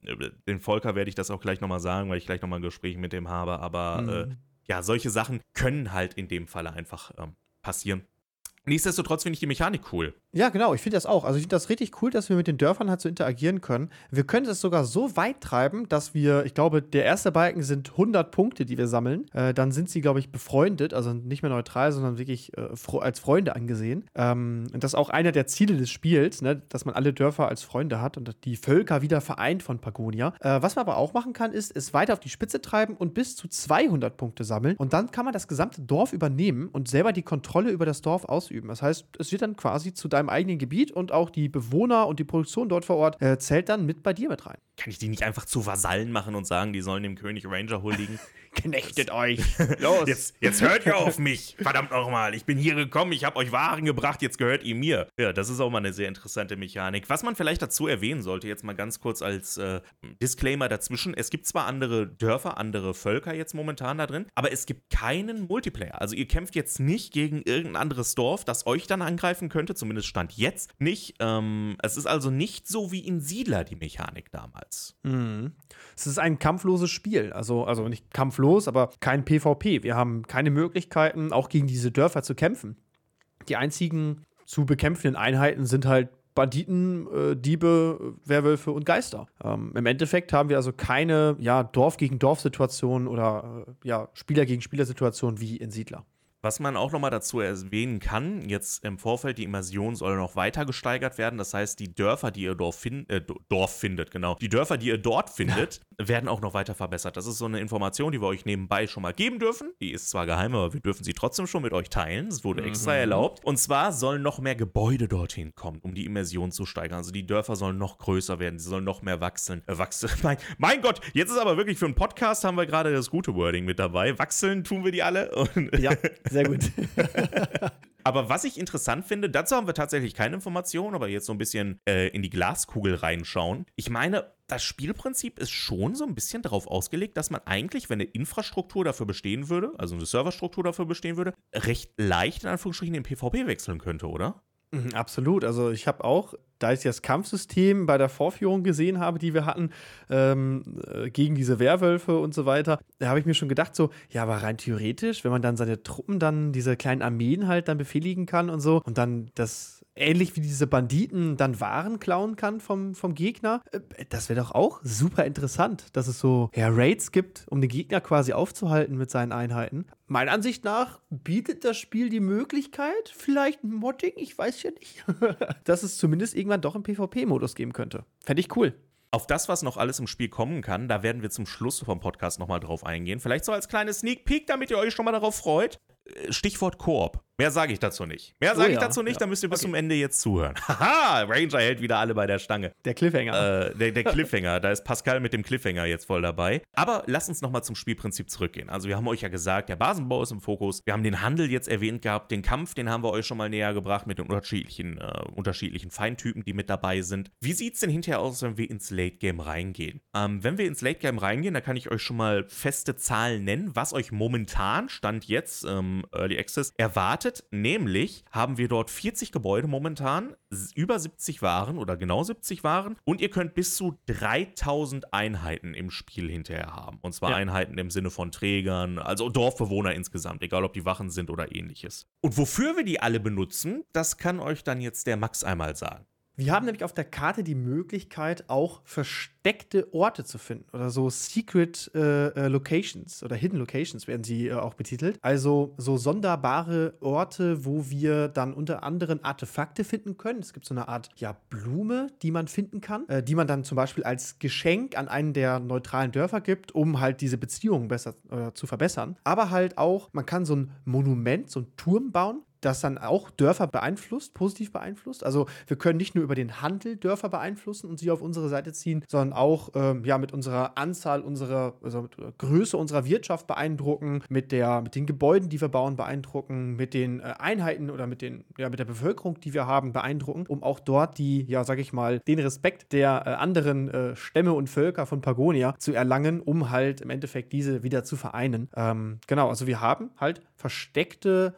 den Volker werde ich das auch gleich nochmal sagen, weil ich gleich nochmal ein Gespräch mit dem habe, aber mhm. äh, ja, solche Sachen können halt in dem Falle einfach ähm, passieren. Nichtsdestotrotz finde ich die Mechanik cool. Ja, genau, ich finde das auch. Also ich finde das richtig cool, dass wir mit den Dörfern halt so interagieren können. Wir können es sogar so weit treiben, dass wir, ich glaube, der erste Balken sind 100 Punkte, die wir sammeln. Äh, dann sind sie, glaube ich, befreundet, also nicht mehr neutral, sondern wirklich äh, als Freunde angesehen. Ähm, und das ist auch einer der Ziele des Spiels, ne, dass man alle Dörfer als Freunde hat und die Völker wieder vereint von Pagonia. Äh, was man aber auch machen kann, ist, es weiter auf die Spitze treiben und bis zu 200 Punkte sammeln. Und dann kann man das gesamte Dorf übernehmen und selber die Kontrolle über das Dorf ausüben. Das heißt, es wird dann quasi zu deinem deinem eigenen Gebiet und auch die Bewohner und die Produktion dort vor Ort äh, zählt dann mit bei dir mit rein. Kann ich die nicht einfach zu Vasallen machen und sagen, die sollen dem König Ranger huldigen? Knechtet euch. Los. Jetzt, jetzt hört ihr auf mich. Verdammt nochmal. Ich bin hier gekommen, ich habe euch Waren gebracht, jetzt gehört ihr mir. Ja, das ist auch mal eine sehr interessante Mechanik. Was man vielleicht dazu erwähnen sollte, jetzt mal ganz kurz als äh, Disclaimer dazwischen. Es gibt zwar andere Dörfer, andere Völker jetzt momentan da drin, aber es gibt keinen Multiplayer. Also ihr kämpft jetzt nicht gegen irgendein anderes Dorf, das euch dann angreifen könnte, zumindest stand jetzt nicht. Ähm, es ist also nicht so wie in Siedler die Mechanik damals. Mhm. Es ist ein kampfloses Spiel. Also, also nicht kampflos, aber kein PvP. Wir haben keine Möglichkeiten, auch gegen diese Dörfer zu kämpfen. Die einzigen zu bekämpfenden Einheiten sind halt Banditen, äh, Diebe, Werwölfe und Geister. Ähm, Im Endeffekt haben wir also keine ja, Dorf gegen Dorf-Situation oder äh, ja, Spieler gegen Spieler-Situation wie in Siedler. Was man auch nochmal dazu erwähnen kann, jetzt im Vorfeld, die Immersion soll noch weiter gesteigert werden. Das heißt, die Dörfer, die ihr Dorf, fin äh, Dorf findet, genau, die Dörfer, die ihr dort findet, werden auch noch weiter verbessert. Das ist so eine Information, die wir euch nebenbei schon mal geben dürfen. Die ist zwar geheim, aber wir dürfen sie trotzdem schon mit euch teilen. Es wurde extra mhm. erlaubt. Und zwar sollen noch mehr Gebäude dorthin kommen, um die Immersion zu steigern. Also die Dörfer sollen noch größer werden, sie sollen noch mehr wachsen. Äh, wachsen. Mein, mein Gott, jetzt ist aber wirklich für einen Podcast haben wir gerade das gute Wording mit dabei. Wachseln tun wir die alle. Und ja, sehr gut. Aber was ich interessant finde, dazu haben wir tatsächlich keine Informationen, aber jetzt so ein bisschen äh, in die Glaskugel reinschauen. Ich meine, das Spielprinzip ist schon so ein bisschen darauf ausgelegt, dass man eigentlich, wenn eine Infrastruktur dafür bestehen würde, also eine Serverstruktur dafür bestehen würde, recht leicht in Anführungsstrichen den PvP wechseln könnte, oder? Mhm, absolut. Also ich habe auch, da ich das Kampfsystem bei der Vorführung gesehen habe, die wir hatten, ähm, äh, gegen diese Werwölfe und so weiter, da habe ich mir schon gedacht, so, ja, aber rein theoretisch, wenn man dann seine Truppen dann, diese kleinen Armeen halt dann befehligen kann und so und dann das ähnlich wie diese Banditen dann Waren klauen kann vom, vom Gegner. Äh, das wäre doch auch super interessant, dass es so ja, Raids gibt, um den Gegner quasi aufzuhalten mit seinen Einheiten. Meiner Ansicht nach bietet das Spiel die Möglichkeit, vielleicht Modding, ich weiß ja nicht, dass es zumindest irgendwann doch einen PvP-Modus geben könnte. Fände ich cool. Auf das, was noch alles im Spiel kommen kann, da werden wir zum Schluss vom Podcast nochmal drauf eingehen. Vielleicht so als kleines Sneak Peek, damit ihr euch schon mal darauf freut. Stichwort Koop. Mehr sage ich dazu nicht. Mehr Oh sage ich ja, dazu nicht, ja. da müsst ihr bis Okay. zum Ende jetzt zuhören. Haha, Ranger hält wieder alle bei der Stange. Der Cliffhanger. Äh, der, der Cliffhanger, da ist Pascal mit dem Cliffhanger jetzt voll dabei. Aber lasst uns nochmal zum Spielprinzip zurückgehen. Also wir haben euch ja gesagt, der Basenbau ist im Fokus. Wir haben den Handel jetzt erwähnt gehabt, den Kampf, den haben wir euch schon mal näher gebracht mit den unterschiedlichen, äh, unterschiedlichen Feintypen, die mit dabei sind. Wie sieht's denn hinterher aus, wenn wir ins Late Game reingehen? Ähm, wenn wir ins Late Game reingehen, da kann ich euch schon mal feste Zahlen nennen, was euch momentan, Stand jetzt, ähm, Early Access, erwartet. Nämlich haben wir dort 40 Gebäude momentan, über 70 Waren oder genau 70 Waren und ihr könnt bis zu 3000 Einheiten im Spiel hinterher haben. Und zwar Ja. Einheiten im Sinne von Trägern, also Dorfbewohner insgesamt, egal ob die Wachen sind oder ähnliches. Und wofür wir die alle benutzen, das kann euch dann jetzt der Max einmal sagen. Wir haben nämlich auf der Karte die Möglichkeit, auch versteckte Orte zu finden oder so Secret äh, äh, Locations oder Hidden Locations werden sie äh, auch betitelt. Also so sonderbare Orte, wo wir dann unter anderem Artefakte finden können. Es gibt so eine Art ja, Blume, die man finden kann, äh, die man dann zum Beispiel als Geschenk an einen der neutralen Dörfer gibt, um halt diese Beziehungen besser äh, zu verbessern. Aber halt auch, man kann so ein Monument, so ein Turm bauen, das dann auch Dörfer beeinflusst, positiv beeinflusst. Also wir können nicht nur über den Handel Dörfer beeinflussen und sie auf unsere Seite ziehen, sondern auch ähm, ja, mit unserer Anzahl, unserer, also mit der Größe unserer Wirtschaft beeindrucken, mit, der, mit den Gebäuden, die wir bauen, beeindrucken, mit den äh, Einheiten oder mit, den, ja, mit der Bevölkerung, die wir haben, beeindrucken, um auch dort die, ja, sag ich mal, den Respekt der äh, anderen äh, Stämme und Völker von Pagonia zu erlangen, um halt im Endeffekt diese wieder zu vereinen. Ähm, genau, also wir haben halt versteckte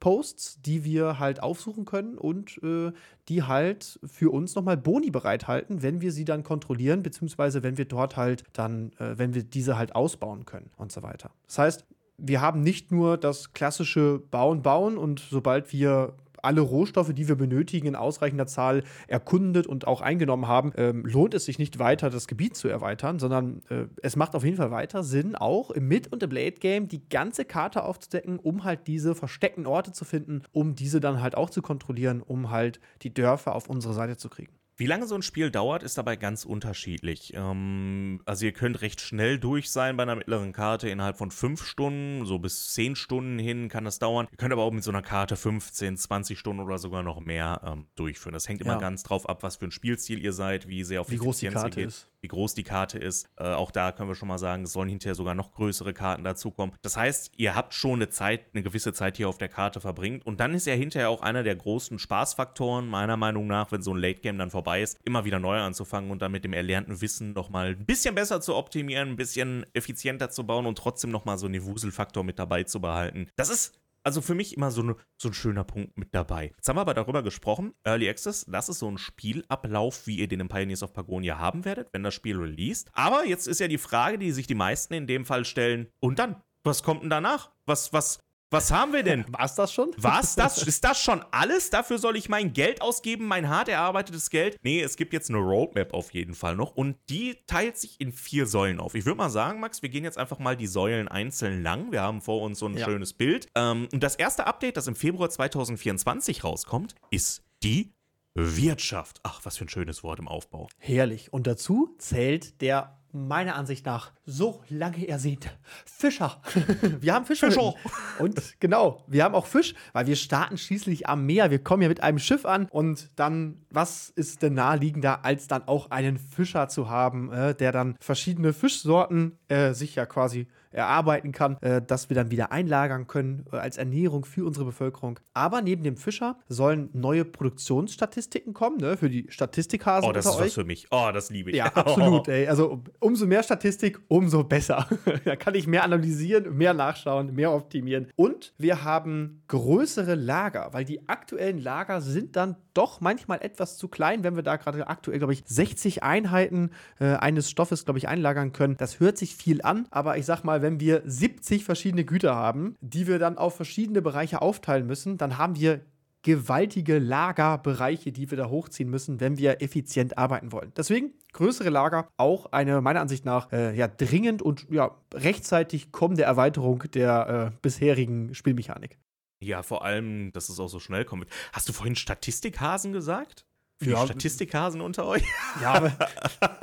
Outposts, die wir halt aufsuchen können und äh, die halt für uns nochmal Boni bereithalten, wenn wir sie dann kontrollieren, beziehungsweise wenn wir dort halt dann, äh, wenn wir diese halt ausbauen können und so weiter. Das heißt, wir haben nicht nur das klassische Bauen, Bauen und sobald wir alle Rohstoffe, die wir benötigen, in ausreichender Zahl erkundet und auch eingenommen haben, ähm, lohnt es sich nicht weiter, das Gebiet zu erweitern, sondern äh, es macht auf jeden Fall weiter Sinn, auch im Mid- und im Late-Game die ganze Karte aufzudecken, um halt diese versteckten Orte zu finden, um diese dann halt auch zu kontrollieren, um halt die Dörfer auf unsere Seite zu kriegen. Wie lange so ein Spiel dauert, ist dabei ganz unterschiedlich. Ähm, also ihr könnt recht schnell durch sein bei einer mittleren Karte innerhalb von fünf Stunden, so bis zehn Stunden hin kann das dauern. Ihr könnt aber auch mit so einer Karte 15, 20 Stunden oder sogar noch mehr ähm, durchführen. Das hängt immer Ja. ganz drauf ab, was für ein Spielstil ihr seid, wie sehr auf Wie groß die Effizienz ihr Karte geht, ist. Wie groß die Karte ist. Äh, auch da können wir schon mal sagen, es sollen hinterher sogar noch größere Karten dazukommen. Das heißt, ihr habt schon eine Zeit, eine gewisse Zeit hier auf der Karte verbringt und dann ist ja hinterher auch einer der großen Spaßfaktoren, meiner Meinung nach, wenn so ein Late Game dann vorbei ist, immer wieder neu anzufangen und dann mit dem erlernten Wissen nochmal ein bisschen besser zu optimieren, ein bisschen effizienter zu bauen und trotzdem nochmal so einen Wuselfaktor mit dabei zu behalten. Das ist also für mich immer so, ne, so ein schöner Punkt mit dabei. Jetzt haben wir aber darüber gesprochen, Early Access, das ist so ein Spielablauf, wie ihr den in Pioneers of Pagonia haben werdet, wenn das Spiel released. Aber jetzt ist ja die Frage, die sich die meisten in dem Fall stellen, und dann? Was kommt denn danach? Was, was, was haben wir denn? War's das schon? Was? Das, ist das schon alles? Dafür soll ich mein Geld ausgeben, mein hart erarbeitetes Geld? Nee, es gibt jetzt eine Roadmap auf jeden Fall noch und die teilt sich in vier Säulen auf. Ich würde mal sagen, Max, wir gehen jetzt einfach mal die Säulen einzeln lang. Wir haben vor uns so ein Ja. schönes Bild. Ähm, und das erste Update, das im Februar 2024 rauskommt, ist die Wirtschaft. Ach, was für ein schönes Wort im Aufbau. Herrlich. Und dazu zählt der meiner Ansicht nach so lange ersehnte Fischer. wir haben Fischer. Fischer. Und genau, wir haben auch Fisch, weil wir starten schließlich am Meer. Wir kommen ja mit einem Schiff an und dann, was ist denn naheliegender, als dann auch einen Fischer zu haben, äh, der dann verschiedene Fischsorten äh, sich ja quasi erarbeiten kann, äh, dass wir dann wieder einlagern können äh, als Ernährung für unsere Bevölkerung. Aber neben dem Fischer sollen neue Produktionsstatistiken kommen, ne, für die Statistikhasen Oh, das ist was euch. für mich. Oh, das liebe ich. Ja, absolut, ey. Also um- umso mehr Statistik, umso besser. da kann ich mehr analysieren, mehr nachschauen, mehr optimieren. Und wir haben größere Lager, weil die aktuellen Lager sind dann doch manchmal etwas zu klein, wenn wir da gerade aktuell, glaube ich, 60 Einheiten äh, eines Stoffes, glaube ich, einlagern können. Das hört sich viel an, aber ich sag mal, wenn wir 70 verschiedene Güter haben, die wir dann auf verschiedene Bereiche aufteilen müssen, dann haben wir gewaltige Lagerbereiche, die wir da hochziehen müssen, wenn wir effizient arbeiten wollen. Deswegen größere Lager auch eine meiner Ansicht nach äh, ja dringend und ja rechtzeitig kommende Erweiterung der äh, bisherigen Spielmechanik. Ja, vor allem, dass es auch so schnell kommt. Hast du vorhin Statistikhasen gesagt? Für Ja. die Statistikhasen unter euch? Ja, aber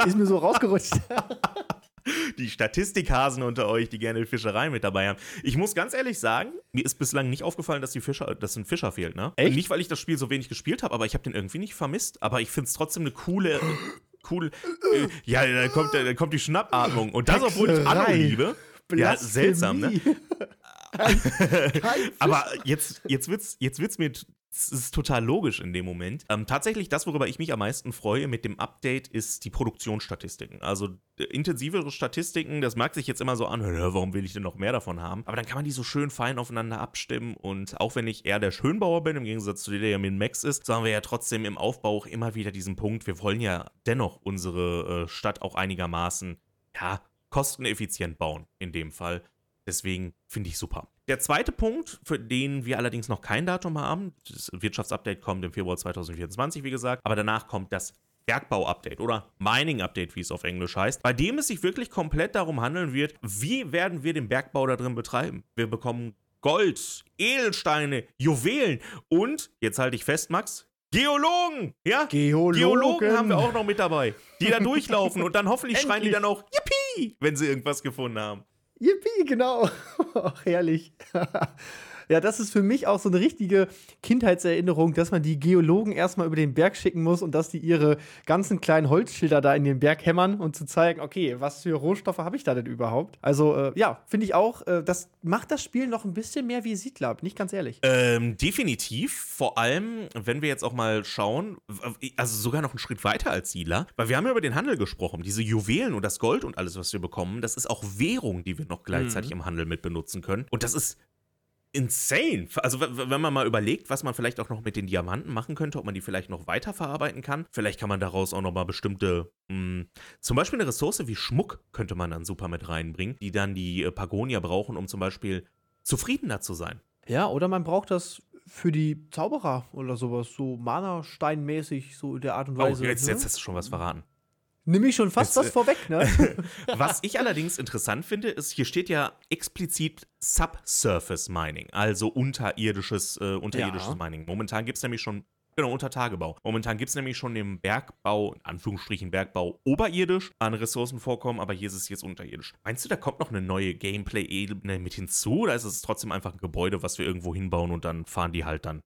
ist mir so rausgerutscht. die Statistikhasen unter euch, die gerne Fischerei mit dabei haben. Ich muss ganz ehrlich sagen, mir ist bislang nicht aufgefallen, dass, die Fischer, dass ein Fischer fehlt, ne? Echt? Nicht, weil ich das Spiel so wenig gespielt habe, aber ich habe den irgendwie nicht vermisst. Aber ich finde es trotzdem eine coole, cool. Äh, ja, da kommt, da kommt die Schnappatmung. Und das, obwohl ich Anno Hexerei. liebe. Ja, seltsam, ne? Aber jetzt, jetzt wird's, jetzt wird's mir, es ist total logisch in dem Moment. Ähm, tatsächlich, das, worüber ich mich am meisten freue mit dem Update, ist die Produktionsstatistiken. Also äh, intensivere Statistiken, das mag sich jetzt immer so "Hä, warum will ich denn noch mehr davon haben? Aber dann kann man die so schön fein aufeinander abstimmen. Und auch wenn ich eher der Schönbauer bin, im Gegensatz zu dir, der ja mit Max ist, so haben wir ja trotzdem im Aufbau auch immer wieder diesen Punkt, wir wollen ja dennoch unsere äh, Stadt auch einigermaßen, ja, kosteneffizient bauen, in dem Fall. Deswegen finde ich super. Der zweite Punkt, für den wir allerdings noch kein Datum haben, das Wirtschaftsupdate kommt im Februar 2024, wie gesagt, aber danach kommt das Bergbau-Update oder Mining-Update, wie es auf Englisch heißt, bei dem es sich wirklich komplett darum handeln wird, wie werden wir den Bergbau da drin betreiben. Wir bekommen Gold, Edelsteine, Juwelen und, jetzt halte ich fest, Max, Geologen, ja? Geologen. Geologen haben wir auch noch mit dabei, die da durchlaufen und dann hoffentlich schreien die dann auch Yippie, wenn sie irgendwas gefunden haben. Yippie, genau. Ach, herrlich. ja, das ist für mich auch so eine richtige Kindheitserinnerung, dass man die Geologen erstmal über den Berg schicken muss und dass die ihre ganzen kleinen Holzschilder da in den Berg hämmern und zu zeigen, okay, was für Rohstoffe habe ich da denn überhaupt? Also, äh, ja, finde ich auch, äh, das macht das Spiel noch ein bisschen mehr wie Siedler, bin ich ganz ehrlich. Ähm, definitiv. Vor allem, wenn wir jetzt auch mal schauen, also sogar noch einen Schritt weiter als Siedler, weil wir haben ja über den Handel gesprochen. Diese Juwelen und das Gold und alles, was wir bekommen, das ist auch Währung, die wir noch gleichzeitig im Handel mit benutzen können. Und das ist insane. Also, wenn man mal überlegt, was man vielleicht auch noch mit den Diamanten machen könnte, ob man die vielleicht noch weiterverarbeiten kann. Vielleicht kann man daraus auch noch mal bestimmte, mh, zum Beispiel eine Ressource wie Schmuck könnte man dann super mit reinbringen, die dann die äh, Pagonier brauchen, um zum Beispiel zufriedener zu sein. Ja, oder man braucht das für die Zauberer oder sowas, so Mana-Steinmäßig, so in der Art und Oh, Weise. jetzt, ne? jetzt hast du schon was verraten. Nimm ich schon fast Jetzt, was äh, vorweg, ne? Was ich allerdings interessant finde, ist, hier steht ja explizit Subsurface Mining, also unterirdisches, äh, unterirdisches Ja. Mining. Momentan gibt es nämlich schon, genau, Untertagebau. Momentan gibt es nämlich schon den Bergbau, in Anführungsstrichen Bergbau, oberirdisch an Ressourcenvorkommen, aber hier ist es jetzt unterirdisch. Meinst du, da kommt noch eine neue Gameplay-Ebene mit hinzu oder ist es trotzdem einfach ein Gebäude, was wir irgendwo hinbauen und dann fahren die halt dann,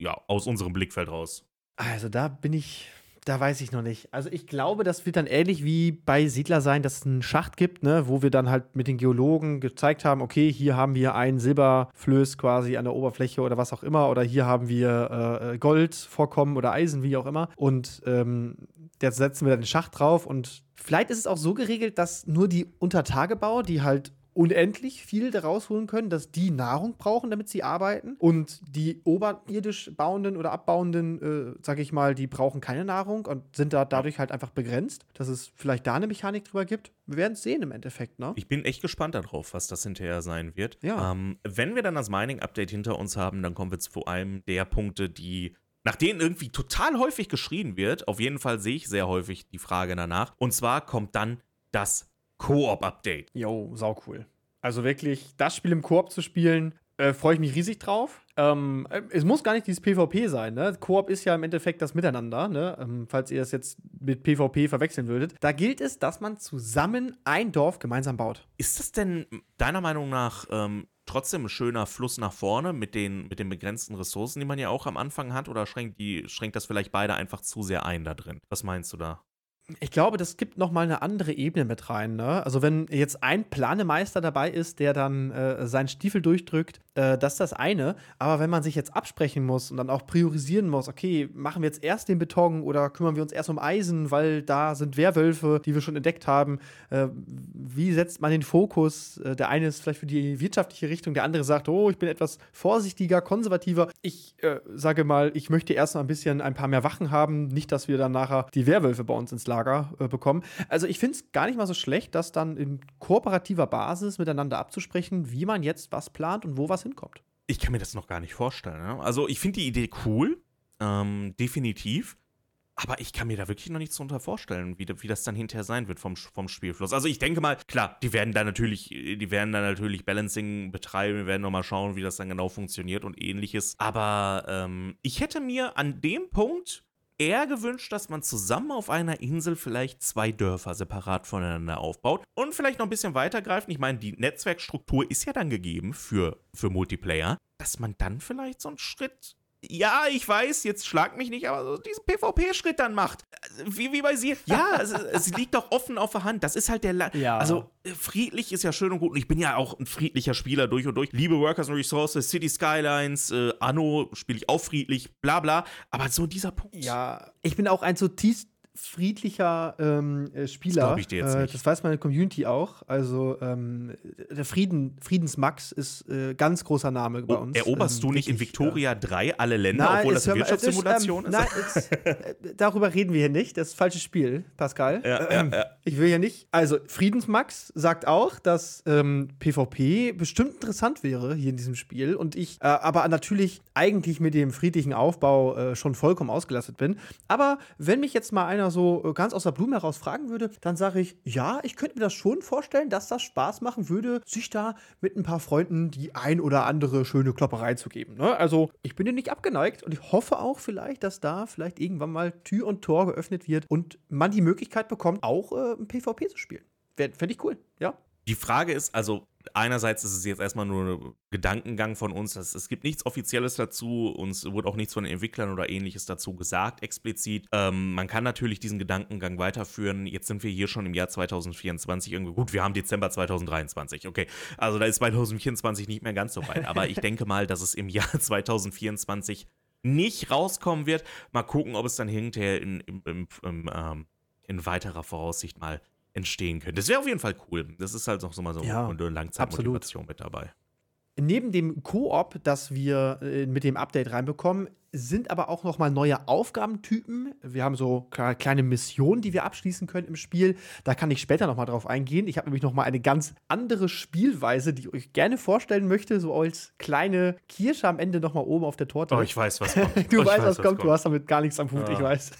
ja, aus unserem Blickfeld raus? Also da bin ich, da weiß ich noch nicht. Also ich glaube, das wird dann ähnlich wie bei Siedler sein, dass es einen Schacht gibt, ne, wo wir dann halt mit den Geologen gezeigt haben, okay, hier haben wir ein Silberflöß quasi an der Oberfläche oder was auch immer, oder hier haben wir äh, Goldvorkommen oder Eisen, wie auch immer. Und ähm, jetzt setzen wir dann den Schacht drauf und vielleicht ist es auch so geregelt, dass nur die Untertagebauer, die halt unendlich viel daraus holen können, dass die Nahrung brauchen, damit sie arbeiten. Und die oberirdisch bauenden oder abbauenden, äh, sag ich mal, die brauchen keine Nahrung und sind da dadurch halt einfach begrenzt. Dass es vielleicht da eine Mechanik drüber gibt. Wir werden es sehen im Endeffekt, ne? Ich bin echt gespannt darauf, was das hinterher sein wird. Ja. Ähm, wenn wir dann das Mining-Update hinter uns haben, dann kommen wir zu einem der Punkte, die nach denen irgendwie total häufig geschrien wird. Auf jeden Fall sehe ich sehr häufig die Frage danach. Und zwar kommt dann das Koop-Update. Jo, sau cool. Also wirklich, das Spiel im Koop zu spielen, äh, freue ich mich riesig drauf. Ähm, äh, es muss gar nicht dieses PvP sein, ne? Koop ist ja im Endeffekt das Miteinander, ne? Ähm, falls ihr das jetzt mit PvP verwechseln würdet. Da gilt es, dass man zusammen ein Dorf gemeinsam baut. Ist das denn deiner Meinung nach ähm, trotzdem ein schöner Fluss nach vorne mit den, mit den begrenzten Ressourcen, die man ja auch am Anfang hat? Oder schränkt, die, schränkt das vielleicht beide einfach zu sehr ein da drin? Was meinst du da? Ich glaube, das gibt noch mal eine andere Ebene mit rein. Ne? Also wenn jetzt ein Planemeister dabei ist, der dann äh, seinen Stiefel durchdrückt, äh, das ist das eine. Aber wenn man sich jetzt absprechen muss und dann auch priorisieren muss, okay, machen wir jetzt erst den Beton oder kümmern wir uns erst um Eisen, weil da sind Werwölfe, die wir schon entdeckt haben. Äh, wie setzt man den Fokus? Äh, der eine ist vielleicht für die wirtschaftliche Richtung, der andere sagt, oh, ich bin etwas vorsichtiger, konservativer. Ich äh, sage mal, ich möchte erst mal ein bisschen ein paar mehr Wachen haben, nicht, dass wir dann nachher die Werwölfe bei uns ins Lager äh, bekommen. Also ich finde es gar nicht mal so schlecht, das dann in kooperativer Basis miteinander abzusprechen, wie man jetzt was plant und wo was hinkommt. Ich kann mir das noch gar nicht vorstellen. Ne? Also, ich finde die Idee cool, ähm, definitiv. Aber ich kann mir da wirklich noch nichts drunter vorstellen, wie, wie das dann hinterher sein wird vom, vom Spielfluss. Also ich denke mal, klar, die werden da natürlich, die werden da natürlich Balancing betreiben, wir werden nochmal schauen, wie das dann genau funktioniert und ähnliches. Aber ähm, ich hätte mir an dem Punkt eher gewünscht, dass man zusammen auf einer Insel vielleicht zwei Dörfer separat voneinander aufbaut und vielleicht noch ein bisschen weitergreifen. Ich meine, die Netzwerkstruktur ist ja dann gegeben für, für Multiplayer, dass man dann vielleicht so einen Schritt ja, ich weiß, jetzt schlag mich nicht, aber so diesen PvP-Schritt dann macht. Wie, wie bei sie. Ja, es, es, liegt doch offen auf der Hand. Das ist halt der. La ja. Also, friedlich ist ja schön und gut. Und ich bin ja auch ein friedlicher Spieler durch und durch. Liebe Workers and Resources, City Skylines, äh, Anno spiele ich auch friedlich, bla bla. Aber so dieser Punkt. Ja, ich bin auch ein zutiefst friedlicher ähm, äh, Spieler. Das, äh, das weiß meine Community auch. Also ähm, der Frieden, Friedensmax ist äh, ganz großer Name bei oh, uns. Eroberst ähm, du nicht in Victoria ja. 3 alle Länder, nein, obwohl das eine Wirtschaftssimulation ist? Ähm, ist? Nein, ist, äh, darüber reden wir hier nicht. Das ist ein falsches Spiel, Pascal. Ja, ja, ja. Ich will ja nicht. Also Friedensmax sagt auch, dass PvP ähm, bestimmt interessant wäre hier in diesem Spiel und ich äh, aber natürlich eigentlich mit dem friedlichen Aufbau äh, schon vollkommen ausgelastet bin. Aber wenn mich jetzt mal einer einer so äh, ganz aus der Blume heraus fragen würde, dann sage ich, ja, ich könnte mir das schon vorstellen, dass das Spaß machen würde, sich da mit ein paar Freunden die ein oder andere schöne Klopperei zu geben. Ne? Also ich bin dir nicht abgeneigt und ich hoffe auch vielleicht, dass da vielleicht irgendwann mal Tür und Tor geöffnet wird und man die Möglichkeit bekommt, auch äh, ein PvP zu spielen. Fände ich cool, ja. Die Frage ist also, einerseits ist es jetzt erstmal nur ein Gedankengang von uns, dass es gibt nichts Offizielles dazu, uns wurde auch nichts von den Entwicklern oder ähnliches dazu gesagt, explizit. Ähm, man kann natürlich diesen Gedankengang weiterführen. Jetzt sind wir hier schon im Jahr 2024 irgendwie. Gut, wir haben Dezember 2023, okay. Also da ist 2024 nicht mehr ganz so weit. Aber ich denke mal, dass es im Jahr 2024 nicht rauskommen wird. Mal gucken, ob es dann hinterher in, in, in, ähm, in weiterer Voraussicht mal entstehen könnte. Das wäre auf jeden Fall cool. Das ist halt noch so mal so ja, eine Langzeitmotivation mit dabei. Neben dem Koop, das wir äh, mit dem Update reinbekommen, sind aber auch noch mal neue Aufgabentypen. Wir haben so kleine Missionen, die wir abschließen können im Spiel. Da kann ich später noch mal drauf eingehen. Ich habe nämlich noch mal eine ganz andere Spielweise, die ich euch gerne vorstellen möchte, so als kleine Kirsche am Ende noch mal oben auf der Torte. Oh, ich weiß, was kommt. du oh, weißt, weiß, was, kommt. kommt. Du hast damit gar nichts am Hut, ja. ich weiß.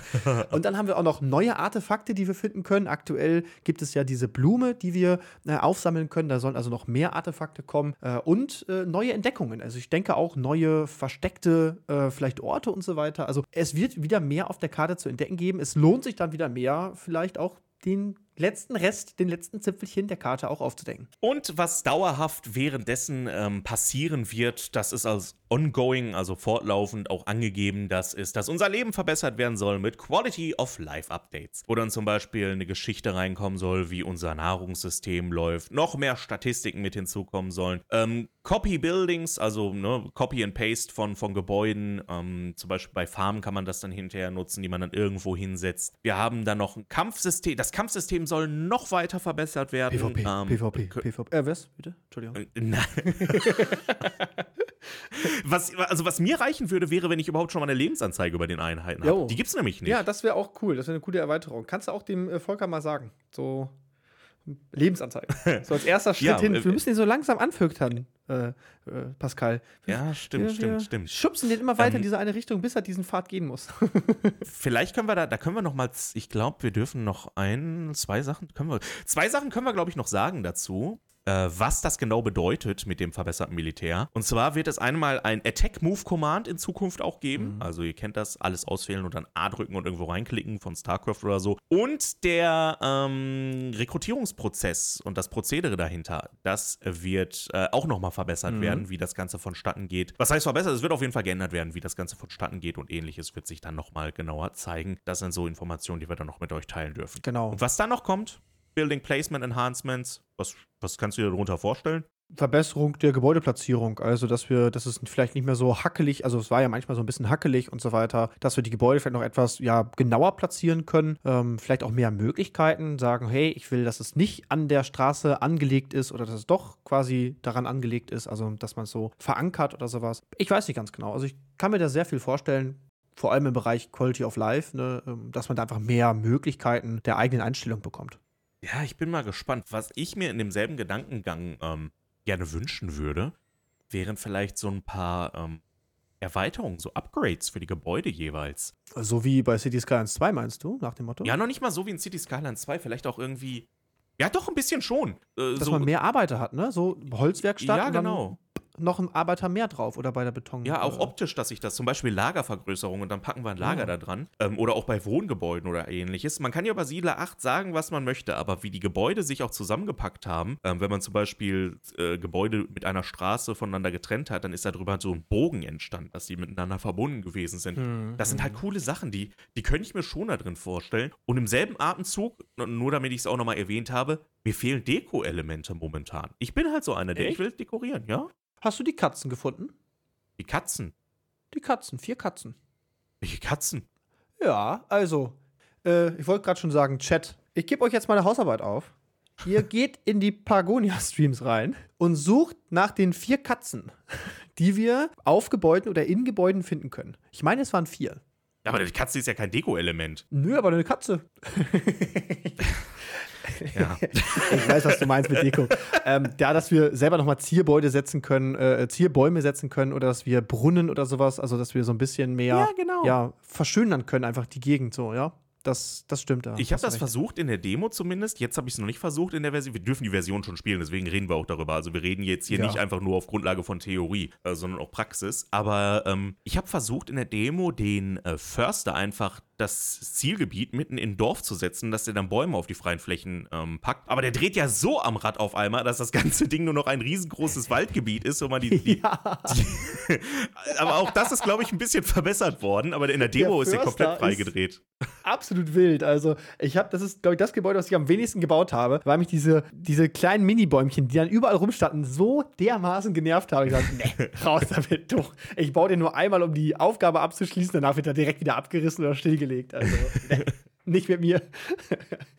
Und dann haben wir auch noch neue Artefakte, die wir finden können. Aktuell gibt es ja diese Blume, die wir äh, aufsammeln können. Da sollen also noch mehr Artefakte kommen äh, und äh, neue Entdeckungen. Also ich denke auch neue versteckte äh, vielleicht Orte und so weiter. Also es wird wieder mehr auf der Karte zu entdecken geben. Es lohnt sich dann wieder mehr, vielleicht auch den letzten Rest, den letzten Zipfelchen der Karte auch aufzudenken. Und was dauerhaft währenddessen ähm, passieren wird, das ist als ongoing, also fortlaufend auch angegeben, das ist, dass unser Leben verbessert werden soll mit Quality of Life Updates. Wo dann zum Beispiel eine Geschichte reinkommen soll, wie unser Nahrungssystem läuft, noch mehr Statistiken mit hinzukommen sollen. Ähm, Copy Buildings, also ne, Copy and Paste von, von Gebäuden, ähm, zum Beispiel bei Farmen kann man das dann hinterher nutzen, die man dann irgendwo hinsetzt. Wir haben dann noch ein Kampfsystem, das Kampfsystem soll noch weiter verbessert werden. PvP, ähm, PvP, PvP. Äh, was? Bitte? Entschuldigung. Äh, nein. was, also was mir reichen würde, wäre, wenn ich überhaupt schon mal eine Lebensanzeige über den Einheiten habe. Die gibt es nämlich nicht. Ja, das wäre auch cool. Das wäre eine coole Erweiterung. Kannst du auch dem äh, Volker mal sagen. So Lebensanzeige. So als erster Schritt ja, hin. Äh, wir müssen ihn so langsam anfüttern, äh, äh, Pascal. Ja, stimmt, wir, stimmt, stimmt. Schubsen den immer weiter ähm, in diese eine Richtung, bis er diesen Pfad gehen muss. vielleicht können wir da, da können wir noch mal, ich glaube, wir dürfen noch ein, zwei Sachen können wir, zwei Sachen können wir, glaube ich, noch sagen dazu äh, was das genau bedeutet mit dem verbesserten Militär. Und zwar wird es einmal ein Attack-Move-Command in Zukunft auch geben. Mhm. Also ihr kennt das, alles auswählen und dann A drücken und irgendwo reinklicken von StarCraft oder so. Und der ähm, Rekrutierungsprozess und das Prozedere dahinter, das wird äh, auch nochmal verbessert mhm. werden, wie das Ganze vonstatten geht. Was heißt verbessert? Es wird auf jeden Fall geändert werden, wie das Ganze vonstatten geht und ähnliches wird sich dann nochmal genauer zeigen. Das sind so Informationen, die wir dann noch mit euch teilen dürfen. Genau. Und was dann noch kommt, Building Placement Enhancements. Was, was kannst du dir darunter vorstellen? Verbesserung der Gebäudeplatzierung, also dass wir, dass es vielleicht nicht mehr so hackelig, also es war ja manchmal so ein bisschen hackelig und so weiter, dass wir die Gebäude vielleicht noch etwas ja genauer platzieren können, ähm, vielleicht auch mehr Möglichkeiten, sagen, hey, ich will, dass es nicht an der Straße angelegt ist oder dass es doch quasi daran angelegt ist, also dass man es so verankert oder sowas. Ich weiß nicht ganz genau, also ich kann mir da sehr viel vorstellen, vor allem im Bereich Quality of Life, ne, ähm, dass man da einfach mehr Möglichkeiten der eigenen Einstellung bekommt. Ja, ich bin mal gespannt. Was ich mir in demselben Gedankengang ähm, gerne wünschen würde, wären vielleicht so ein paar ähm, Erweiterungen, so Upgrades für die Gebäude jeweils. So wie bei City Skylines 2, meinst du, nach dem Motto? Ja, noch nicht mal so wie in City Skylines 2, vielleicht auch irgendwie. Ja, doch, ein bisschen schon. Äh, Dass so, man mehr Arbeiter hat, ne? So Holzwerkstatt. Ja, genau. Noch ein Arbeiter mehr drauf oder bei der Beton. Ja, auch äh, optisch, dass ich das zum Beispiel Lagervergrößerung und dann packen wir ein Lager Ja. da dran. Ähm, oder auch bei Wohngebäuden oder ähnliches. Man kann ja bei Siedler 8 sagen, was man möchte, aber wie die Gebäude sich auch zusammengepackt haben, ähm, wenn man zum Beispiel äh, Gebäude mit einer Straße voneinander getrennt hat, dann ist darüber so ein Bogen entstanden, dass die miteinander verbunden gewesen sind. hm, Das sind halt hm. coole Sachen, die, die könnte ich mir schon da drin vorstellen. Und im selben Atemzug, nur damit ich es auch nochmal erwähnt habe, mir fehlen Deko-Elemente momentan. Ich bin halt so einer, der ich Echt? will dekorieren, ja? Hast du die Katzen gefunden? Die Katzen. Die Katzen, vier Katzen. Welche Katzen? Ja, also, äh, ich wollte gerade schon sagen, Chat, ich gebe euch jetzt meine Hausarbeit auf. Ihr geht in die Pagonia-Streams rein und sucht nach den vier Katzen, die wir auf Gebäuden oder in Gebäuden finden können. Ich meine, es waren vier. Ja, aber die Katze ist ja kein Deko-Element. Nö, aber eine Katze. Ja. Ich weiß, was du meinst mit Deko. ähm, ja, dass wir selber nochmal Zierbäude setzen können, äh, Zierbäume setzen können oder dass wir Brunnen oder sowas, also dass wir so ein bisschen mehr Ja, genau. ja, verschönern können, einfach die Gegend so, ja. Das, das stimmt da. Ich habe das recht. versucht in der Demo zumindest. Jetzt habe ich es noch nicht versucht in der Version. Wir dürfen die Version schon spielen, deswegen reden wir auch darüber. Also wir reden jetzt hier Ja. nicht einfach nur auf Grundlage von Theorie, äh, sondern auch Praxis. Aber ähm, ich habe versucht in der Demo den äh, Förster einfach das Zielgebiet mitten in ein Dorf zu setzen, dass der dann Bäume auf die freien Flächen ähm, packt. Aber der dreht ja so am Rad auf einmal, dass das ganze Ding nur noch ein riesengroßes Waldgebiet ist, wo man die, die Ja, aber auch das ist, glaube ich, ein bisschen verbessert worden. Aber in der Demo Der ist der komplett freigedreht. absolut wild. Also, ich habe, das ist, glaube ich, das Gebäude, was ich am wenigsten gebaut habe, weil mich diese, diese kleinen Mini-Bäumchen, die dann überall rumstanden, so dermaßen genervt haben. Ich dachte, nee, raus damit, du. Ich baue den nur einmal, um die Aufgabe abzuschließen, danach wird er direkt wieder abgerissen oder stillgelegt. Also, nee, nicht mit mir.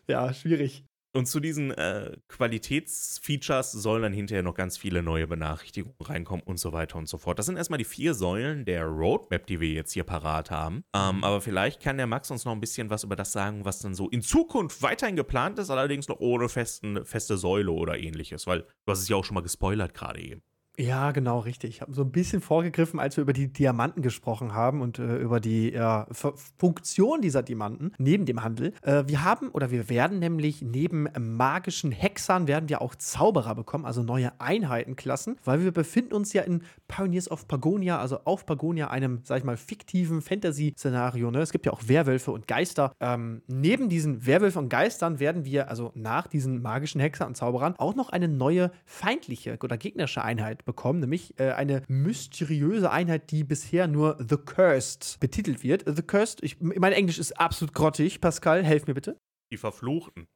ja, schwierig. Und zu diesen äh, Qualitätsfeatures sollen dann hinterher noch ganz viele neue Benachrichtigungen reinkommen und so weiter und so fort. Das sind erstmal die vier Säulen der Roadmap, die wir jetzt hier parat haben. Ähm, aber vielleicht kann der Max uns noch ein bisschen was über das sagen, was dann so in Zukunft weiterhin geplant ist, allerdings noch ohne festen, feste Säule oder ähnliches, weil du hast es ja auch schon mal gespoilert gerade eben. Ja, genau, richtig. Ich habe so ein bisschen vorgegriffen, als wir über die Diamanten gesprochen haben und äh, über die F- Funktion dieser Diamanten neben dem Handel. Äh, wir haben oder wir werden nämlich neben magischen Hexern werden wir auch Zauberer bekommen, also neue Einheitenklassen, weil wir befinden uns ja in Pioneers of Pagonia, also auf Pagonia, einem, sag ich mal, fiktiven Fantasy-Szenario. Ne? Es gibt ja auch Werwölfe und Geister. Ähm, neben diesen Werwölfen und Geistern werden wir, also nach diesen magischen Hexern und Zauberern, auch noch eine neue feindliche oder gegnerische Einheit bekommen, nämlich äh, eine mysteriöse Einheit, die bisher nur The Cursed betitelt wird. The Cursed, ich, mein Englisch ist absolut grottig. Pascal, helf mir bitte. Die Verfluchten.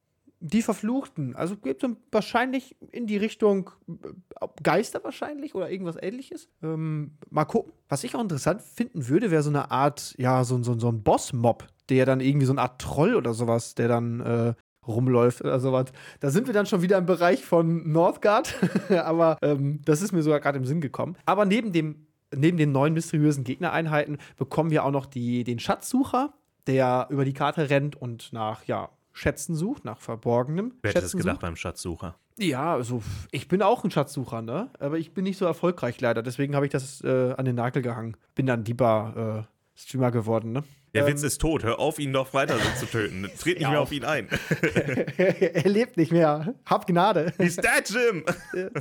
Die Verfluchten, also geht so wahrscheinlich in die Richtung äh, Geister wahrscheinlich oder irgendwas ähnliches. Ähm, mal gucken. Was ich auch interessant finden würde, wäre so eine Art, ja, so, so, so ein Boss-Mob, der dann irgendwie so eine Art Troll oder sowas, der dann äh, rumläuft oder sowas. Da sind wir dann schon wieder im Bereich von Northgard, aber ähm, das ist mir sogar gerade im Sinn gekommen. Aber neben dem Neben den neuen mysteriösen Gegnereinheiten bekommen wir auch noch die, den Schatzsucher, der über die Karte rennt und nach, ja, Schätzen sucht, nach Verborgenem. Wer hätte das gedacht sucht. beim Schatzsucher? Ja, also ich bin auch ein Schatzsucher, ne? Aber ich bin nicht so erfolgreich leider. Deswegen habe ich das äh, an den Nagel gehangen. Bin dann lieber äh, Streamer geworden, ne? Der Ähm, Witz ist tot. Hör auf, ihn doch weiter zu töten. Tritt nicht mehr auf- ihn ein. er lebt nicht mehr. Hab Gnade. He's dead, Jim!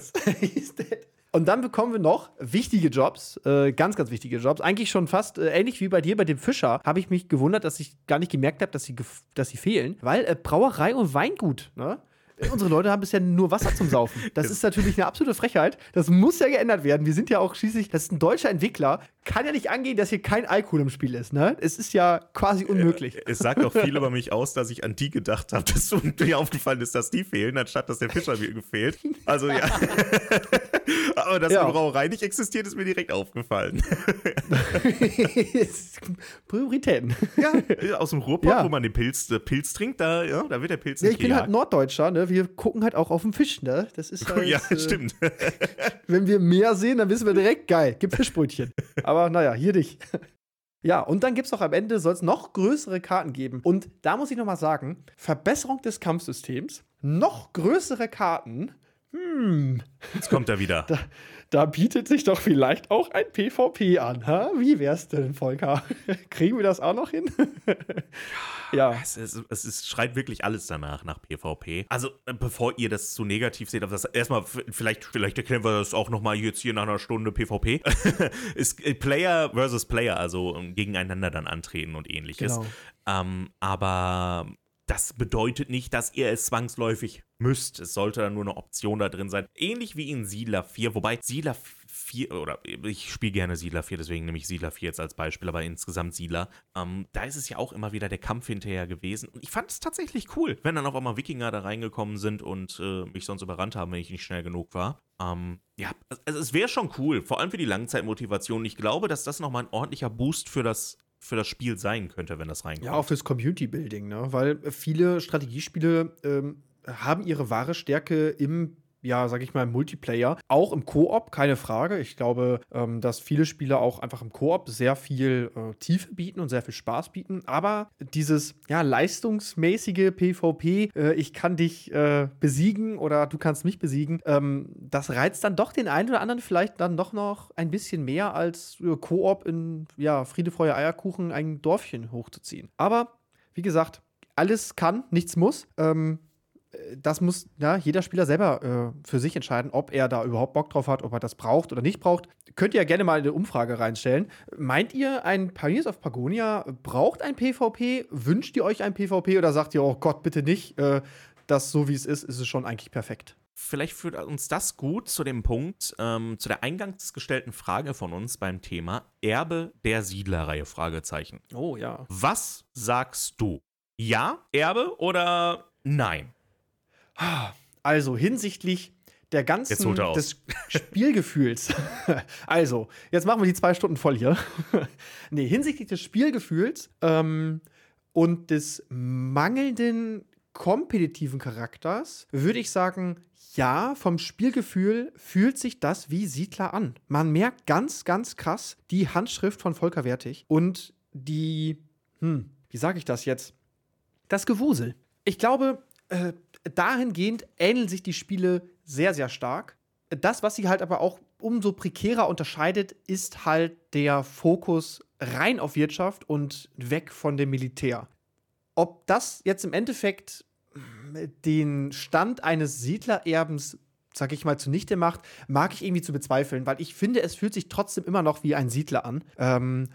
He's dead. Und dann bekommen wir noch wichtige Jobs, äh, ganz, ganz wichtige Jobs. Eigentlich schon fast äh, ähnlich wie bei dir bei dem Fischer, habe ich mich gewundert, dass ich gar nicht gemerkt habe, dass sie, dass sie fehlen. Weil äh, Brauerei und Weingut, ne? Äh, Unsere Leute haben bisher nur Wasser zum Saufen. Das ist natürlich eine absolute Frechheit. Das muss ja geändert werden. Wir sind ja auch schließlich, das ist ein deutscher Entwickler. Kann ja nicht angehen, dass hier kein Alkohol im Spiel ist, ne? Es ist ja quasi unmöglich. Es sagt auch viel über mich aus, dass ich an die gedacht habe, dass mir aufgefallen ist, dass die fehlen, anstatt dass der Fischer mir gefehlt. Also ja. Aber dass Ja. eine Brauerei nicht existiert, ist mir direkt aufgefallen. Prioritäten. Ja, aus dem Ruhrpott, Ja. wo man den Pilz, äh, Pilz trinkt, da, ja, da wird der Pilz Ja, nicht ich bin halt. Norddeutscher, ne? Wir gucken halt auch auf den Fisch, ne? Das ist halt, ja, äh, stimmt. Wenn wir mehr sehen, dann wissen wir direkt, geil, gibt Fischbrötchen. Aber naja, hier nicht. Ja, und dann gibt es auch am Ende, soll es noch größere Karten geben. Und da muss ich nochmal sagen, Verbesserung des Kampfsystems, noch größere Karten Hm. Jetzt kommt er wieder. Da, da bietet sich doch vielleicht auch ein PvP an. Ha? Wie wär's denn, Volker? Kriegen wir das auch noch hin? ja. Es, es, es ist, schreit wirklich alles danach, nach PvP. Also, äh, bevor ihr das zu negativ seht, das erstmal, vielleicht, vielleicht erklären wir das auch nochmal jetzt hier nach einer Stunde PvP. ist äh, Player versus Player, also ähm, gegeneinander dann antreten und ähnliches. Genau. Ähm, aber das bedeutet nicht, dass ihr es zwangsläufig müsst. Es sollte dann nur eine Option da drin sein. Ähnlich wie in Siedler 4, wobei Siedler 4, oder ich spiele gerne Siedler 4, deswegen nehme ich Siedler 4 jetzt als Beispiel, aber insgesamt Siedler. Ähm, da ist es ja auch immer wieder der Kampf hinterher gewesen. Und ich fand es tatsächlich cool, wenn dann auf einmal Wikinger da reingekommen sind und äh, mich sonst überrannt haben, wenn ich nicht schnell genug war. Ähm, ja, also es wäre schon cool, vor allem für die Langzeitmotivation. Ich glaube, dass das nochmal ein ordentlicher Boost für das für das Spiel sein könnte, wenn das reinkommt. Ja, auch fürs Community-Building, ne? Weil viele Strategiespiele ähm, haben ihre wahre Stärke im ja, sag ich mal, Multiplayer. Auch im Koop, keine Frage. Ich glaube, ähm, dass viele Spiele auch einfach im Koop sehr viel äh, Tiefe bieten und sehr viel Spaß bieten. Aber dieses, ja, leistungsmäßige PvP, äh, ich kann dich äh, besiegen oder du kannst mich besiegen, ähm, das reizt dann doch den einen oder anderen vielleicht dann doch noch ein bisschen mehr als äh, Koop in, ja, Friede, Freude, Eierkuchen ein Dorfchen hochzuziehen. Aber, wie gesagt, alles kann, nichts muss. Ähm, das muss ja, jeder Spieler selber äh, für sich entscheiden, ob er da überhaupt Bock drauf hat, ob er das braucht oder nicht braucht. Könnt ihr ja gerne mal eine Umfrage reinstellen. Meint ihr, ein Pioneers of Pagonia braucht ein PvP? Wünscht ihr euch ein PvP oder sagt ihr, oh Gott, bitte nicht? Äh, das so wie es ist, ist es schon eigentlich perfekt. Vielleicht führt uns das gut zu dem Punkt, ähm, zu der eingangs gestellten Frage von uns beim Thema Erbe der Siedlerreihe? Fragezeichen. Oh ja. Was sagst du? Ja, Erbe oder nein? Also hinsichtlich der ganzen des Spielgefühls. also, jetzt machen wir die zwei Stunden voll hier. nee, hinsichtlich des Spielgefühls ähm, und des mangelnden kompetitiven Charakters würde ich sagen, ja, vom Spielgefühl fühlt sich das wie Siedler an. Man merkt ganz, ganz krass die Handschrift von Volker Wertig und die, hm, wie sage ich das jetzt? Das Gewusel. Ich glaube, äh, dahingehend ähneln sich die Spiele sehr, sehr stark. Das, was sie halt aber auch umso prekärer unterscheidet, ist halt der Fokus rein auf Wirtschaft und weg von dem Militär. Ob das jetzt im Endeffekt den Stand eines Siedlererbens, sag ich mal, zunichte macht, mag ich irgendwie zu bezweifeln, weil ich finde, es fühlt sich trotzdem immer noch wie ein Siedler an. Ähm,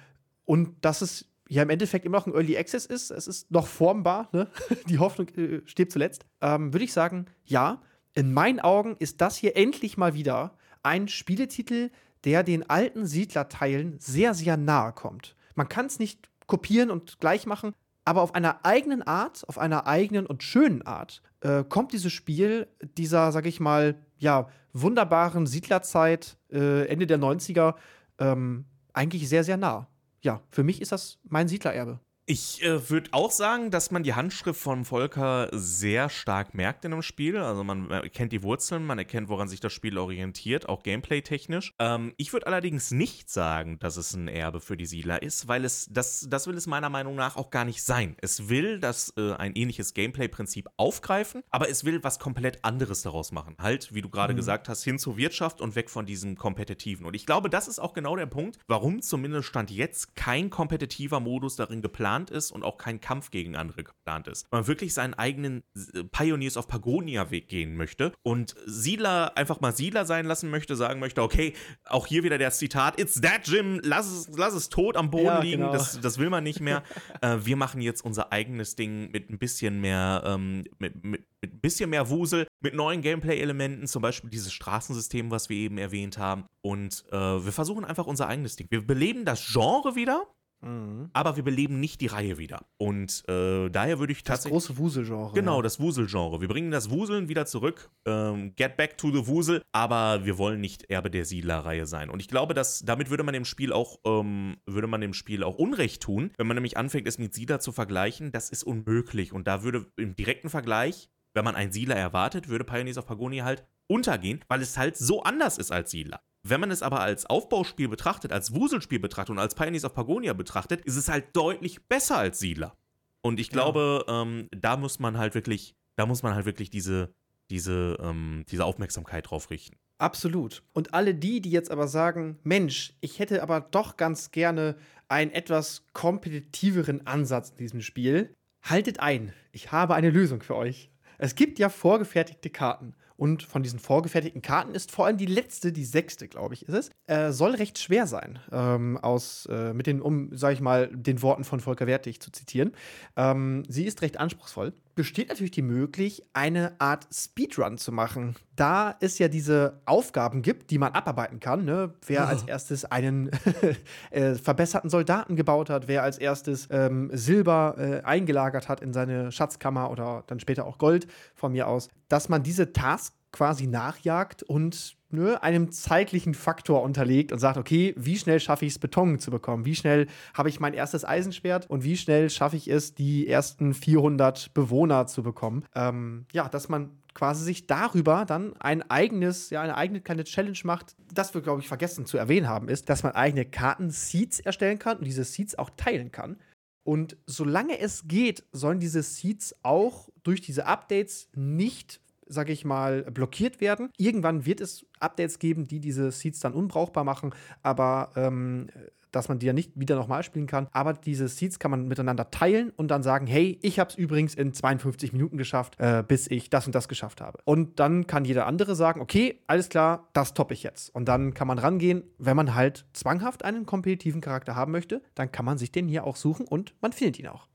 und das ist ja im Endeffekt immer noch ein Early Access ist. Es ist noch formbar, ne? die Hoffnung äh, steht zuletzt. Ähm, Würde ich sagen, ja. In meinen Augen ist das hier endlich mal wieder ein Spieletitel, der den alten Siedlerteilen sehr, sehr nahe kommt. Man kann es nicht kopieren und gleich machen, aber auf einer eigenen Art, auf einer eigenen und schönen Art, äh, kommt dieses Spiel dieser, sag ich mal, ja, wunderbaren Siedlerzeit äh, Ende der 90er ähm, eigentlich sehr, sehr nah ja, für mich ist das mein Siedlererbe. Ich äh, würde auch sagen, dass man die Handschrift von Volker sehr stark merkt in einem Spiel. Also man erkennt die Wurzeln, man erkennt, woran sich das Spiel orientiert, auch gameplay-technisch. Ähm, ich würde allerdings nicht sagen, dass es ein Erbe für die Siedler ist, weil es, das, das will es meiner Meinung nach auch gar nicht sein. Es will das äh, ein ähnliches Gameplay-Prinzip aufgreifen, aber es will was komplett anderes daraus machen. Halt, wie du gerade mhm. gesagt hast, hin zur Wirtschaft und weg von diesem Kompetitiven. Und ich glaube, das ist auch genau der Punkt, warum zumindest Stand jetzt kein kompetitiver Modus darin geplant geplant ist und auch kein Kampf gegen andere geplant ist. Man wirklich seinen eigenen äh, Pioneers of Pagonia Weg gehen möchte und Siedler einfach mal Siedler sein lassen möchte, sagen möchte, okay, auch hier wieder das Zitat, it's that Jim, lass es, lass es tot am Boden ja, liegen, genau. das, das will man nicht mehr. äh, wir machen jetzt unser eigenes Ding mit ein bisschen mehr, ähm, mit, mit, mit ein bisschen mehr Wusel, mit neuen Gameplay-Elementen, zum Beispiel dieses Straßensystem, was wir eben erwähnt haben. Und äh, wir versuchen einfach unser eigenes Ding. Wir beleben das Genre wieder, Mhm. Aber wir beleben nicht die Reihe wieder. Und äh, daher würde ich tatsächlich. Das große Wuselgenre. Genau, das Wuselgenre. Wir bringen das Wuseln wieder zurück. Ähm, get back to the Wusel. Aber wir wollen nicht Erbe der Siedler-Reihe sein. Und ich glaube, dass damit würde man dem Spiel auch, ähm, würde man dem Spiel auch Unrecht tun, wenn man nämlich anfängt, es mit Siedler zu vergleichen. Das ist unmöglich. Und da würde im direkten Vergleich, wenn man einen Siedler erwartet, würde Pioneers of Pagonia halt untergehen, weil es halt so anders ist als Siedler. Wenn man es aber als Aufbauspiel betrachtet, als Wuselspiel betrachtet und als Pioneers of Pagonia betrachtet, ist es halt deutlich besser als Siedler. Und ich glaube, ja. ähm, da muss man halt wirklich, da muss man halt wirklich diese, diese, ähm, diese Aufmerksamkeit drauf richten. Absolut. Und alle die, die jetzt aber sagen, Mensch, ich hätte aber doch ganz gerne einen etwas kompetitiveren Ansatz in diesem Spiel, haltet ein. Ich habe eine Lösung für euch. Es gibt ja vorgefertigte Karten. Und von diesen vorgefertigten Karten ist vor allem die letzte, die sechste, glaube ich, ist es, äh, soll recht schwer sein. Ähm, aus, äh, mit den, um, sag ich mal, den Worten von Volker Wertig zu zitieren. Ähm, sie ist recht anspruchsvoll. Besteht natürlich die Möglichkeit, eine Art Speedrun zu machen. Da es ja diese Aufgaben gibt, die man abarbeiten kann, ne? wer oh. als erstes einen äh, verbesserten Soldaten gebaut hat, wer als erstes ähm, Silber äh, eingelagert hat in seine Schatzkammer oder dann später auch Gold von mir aus, dass man diese Task quasi nachjagt und ne, einem zeitlichen Faktor unterlegt und sagt, okay, wie schnell schaffe ich es, Beton zu bekommen? Wie schnell habe ich mein erstes Eisenschwert und wie schnell schaffe ich es, die ersten 400 Bewohner zu bekommen? Ähm, ja, dass man quasi sich darüber dann ein eigenes, ja, eine eigene kleine Challenge macht. Das wir, glaube ich, vergessen zu erwähnen haben, ist, dass man eigene Karten-Seeds erstellen kann und diese Seeds auch teilen kann. Und solange es geht, sollen diese Seeds auch durch diese Updates nicht sage ich mal, blockiert werden. Irgendwann wird es Updates geben, die diese Seeds dann unbrauchbar machen, aber ähm, dass man die ja nicht wieder nochmal spielen kann. Aber diese Seeds kann man miteinander teilen und dann sagen, hey, ich habe es übrigens in 52 Minuten geschafft, äh, bis ich das und das geschafft habe. Und dann kann jeder andere sagen, okay, alles klar, das toppe ich jetzt. Und dann kann man rangehen, wenn man halt zwanghaft einen kompetitiven Charakter haben möchte, dann kann man sich den hier auch suchen und man findet ihn auch.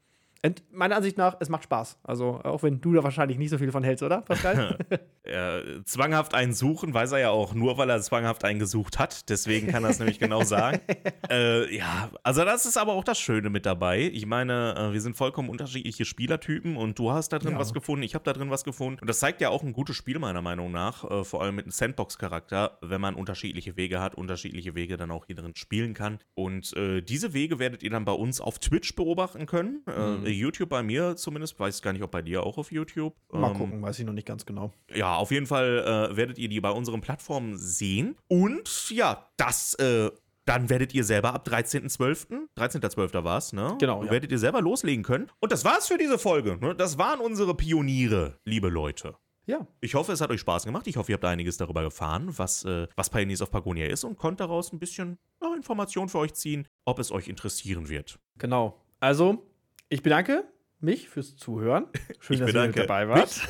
Und meiner Ansicht nach, es macht Spaß. Also, auch wenn du da wahrscheinlich nicht so viel von hältst, oder, Pascal? ja, zwanghaft einen suchen, weiß er ja auch nur, weil er zwanghaft einen gesucht hat. Deswegen kann er es nämlich genau sagen. Äh, ja, also das ist aber auch das Schöne mit dabei. Ich meine, äh, wir sind vollkommen unterschiedliche Spielertypen und du hast da drin ja. was gefunden, ich habe da drin was gefunden. Und das zeigt ja auch ein gutes Spiel, meiner Meinung nach. Äh, vor allem mit einem Sandbox-Charakter, wenn man unterschiedliche Wege hat, unterschiedliche Wege dann auch hier drin spielen kann. Und äh, diese Wege werdet ihr dann bei uns auf Twitch beobachten können. Mhm YouTube bei mir zumindest, weiß gar nicht, ob bei dir auch auf YouTube. Mal ähm, gucken, weiß ich noch nicht ganz genau. Ja, auf jeden Fall äh, werdet ihr die bei unseren Plattformen sehen. Und ja, das äh, dann werdet ihr selber ab 13.12., 13.12. war es, ne? Genau. Ja. Werdet ihr selber loslegen können. Und das war's für diese Folge. Ne? Das waren unsere Pioniere, liebe Leute. Ja. Ich hoffe, es hat euch Spaß gemacht. Ich hoffe, ihr habt einiges darüber erfahren, was, äh, was Pioneers of Pagonia ist und konnte daraus ein bisschen ja, Informationen für euch ziehen, ob es euch interessieren wird. Genau. Also, ich bedanke mich fürs Zuhören. Schön, ich dass ihr dabei wart.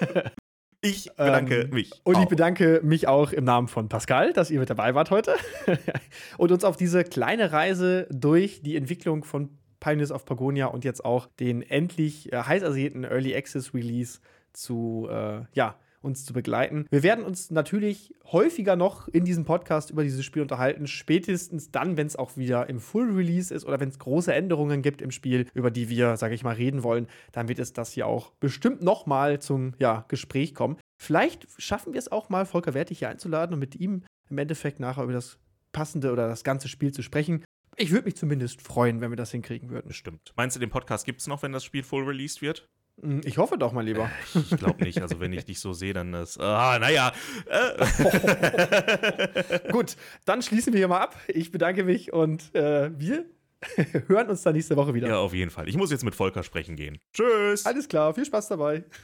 Ich bedanke ähm, mich. Und auch. ich bedanke mich auch im Namen von Pascal, dass ihr mit dabei wart heute und uns auf diese kleine Reise durch die Entwicklung von Pioneers of Pagonia und jetzt auch den endlich äh, heiß ersehnten Early Access Release zu äh, ja, uns zu begleiten. Wir werden uns natürlich häufiger noch in diesem Podcast über dieses Spiel unterhalten, spätestens dann, wenn es auch wieder im Full Release ist oder wenn es große Änderungen gibt im Spiel, über die wir, sage ich mal, reden wollen, dann wird es das hier auch bestimmt noch mal zum ja, Gespräch kommen. Vielleicht schaffen wir es auch mal, Volker Wertig hier einzuladen und mit ihm im Endeffekt nachher über das passende oder das ganze Spiel zu sprechen. Ich würde mich zumindest freuen, wenn wir das hinkriegen würden. Stimmt. Meinst du, den Podcast gibt es noch, wenn das Spiel full released wird? Hm, ich hoffe doch mal lieber. Ich glaube nicht. Also, wenn ich dich so sehe, dann ist. Ah, naja. Äh. Gut, dann schließen wir hier mal ab. Ich bedanke mich und äh, wir hören uns dann nächste Woche wieder. Ja, auf jeden Fall. Ich muss jetzt mit Volker sprechen gehen. Tschüss. Alles klar, viel Spaß dabei.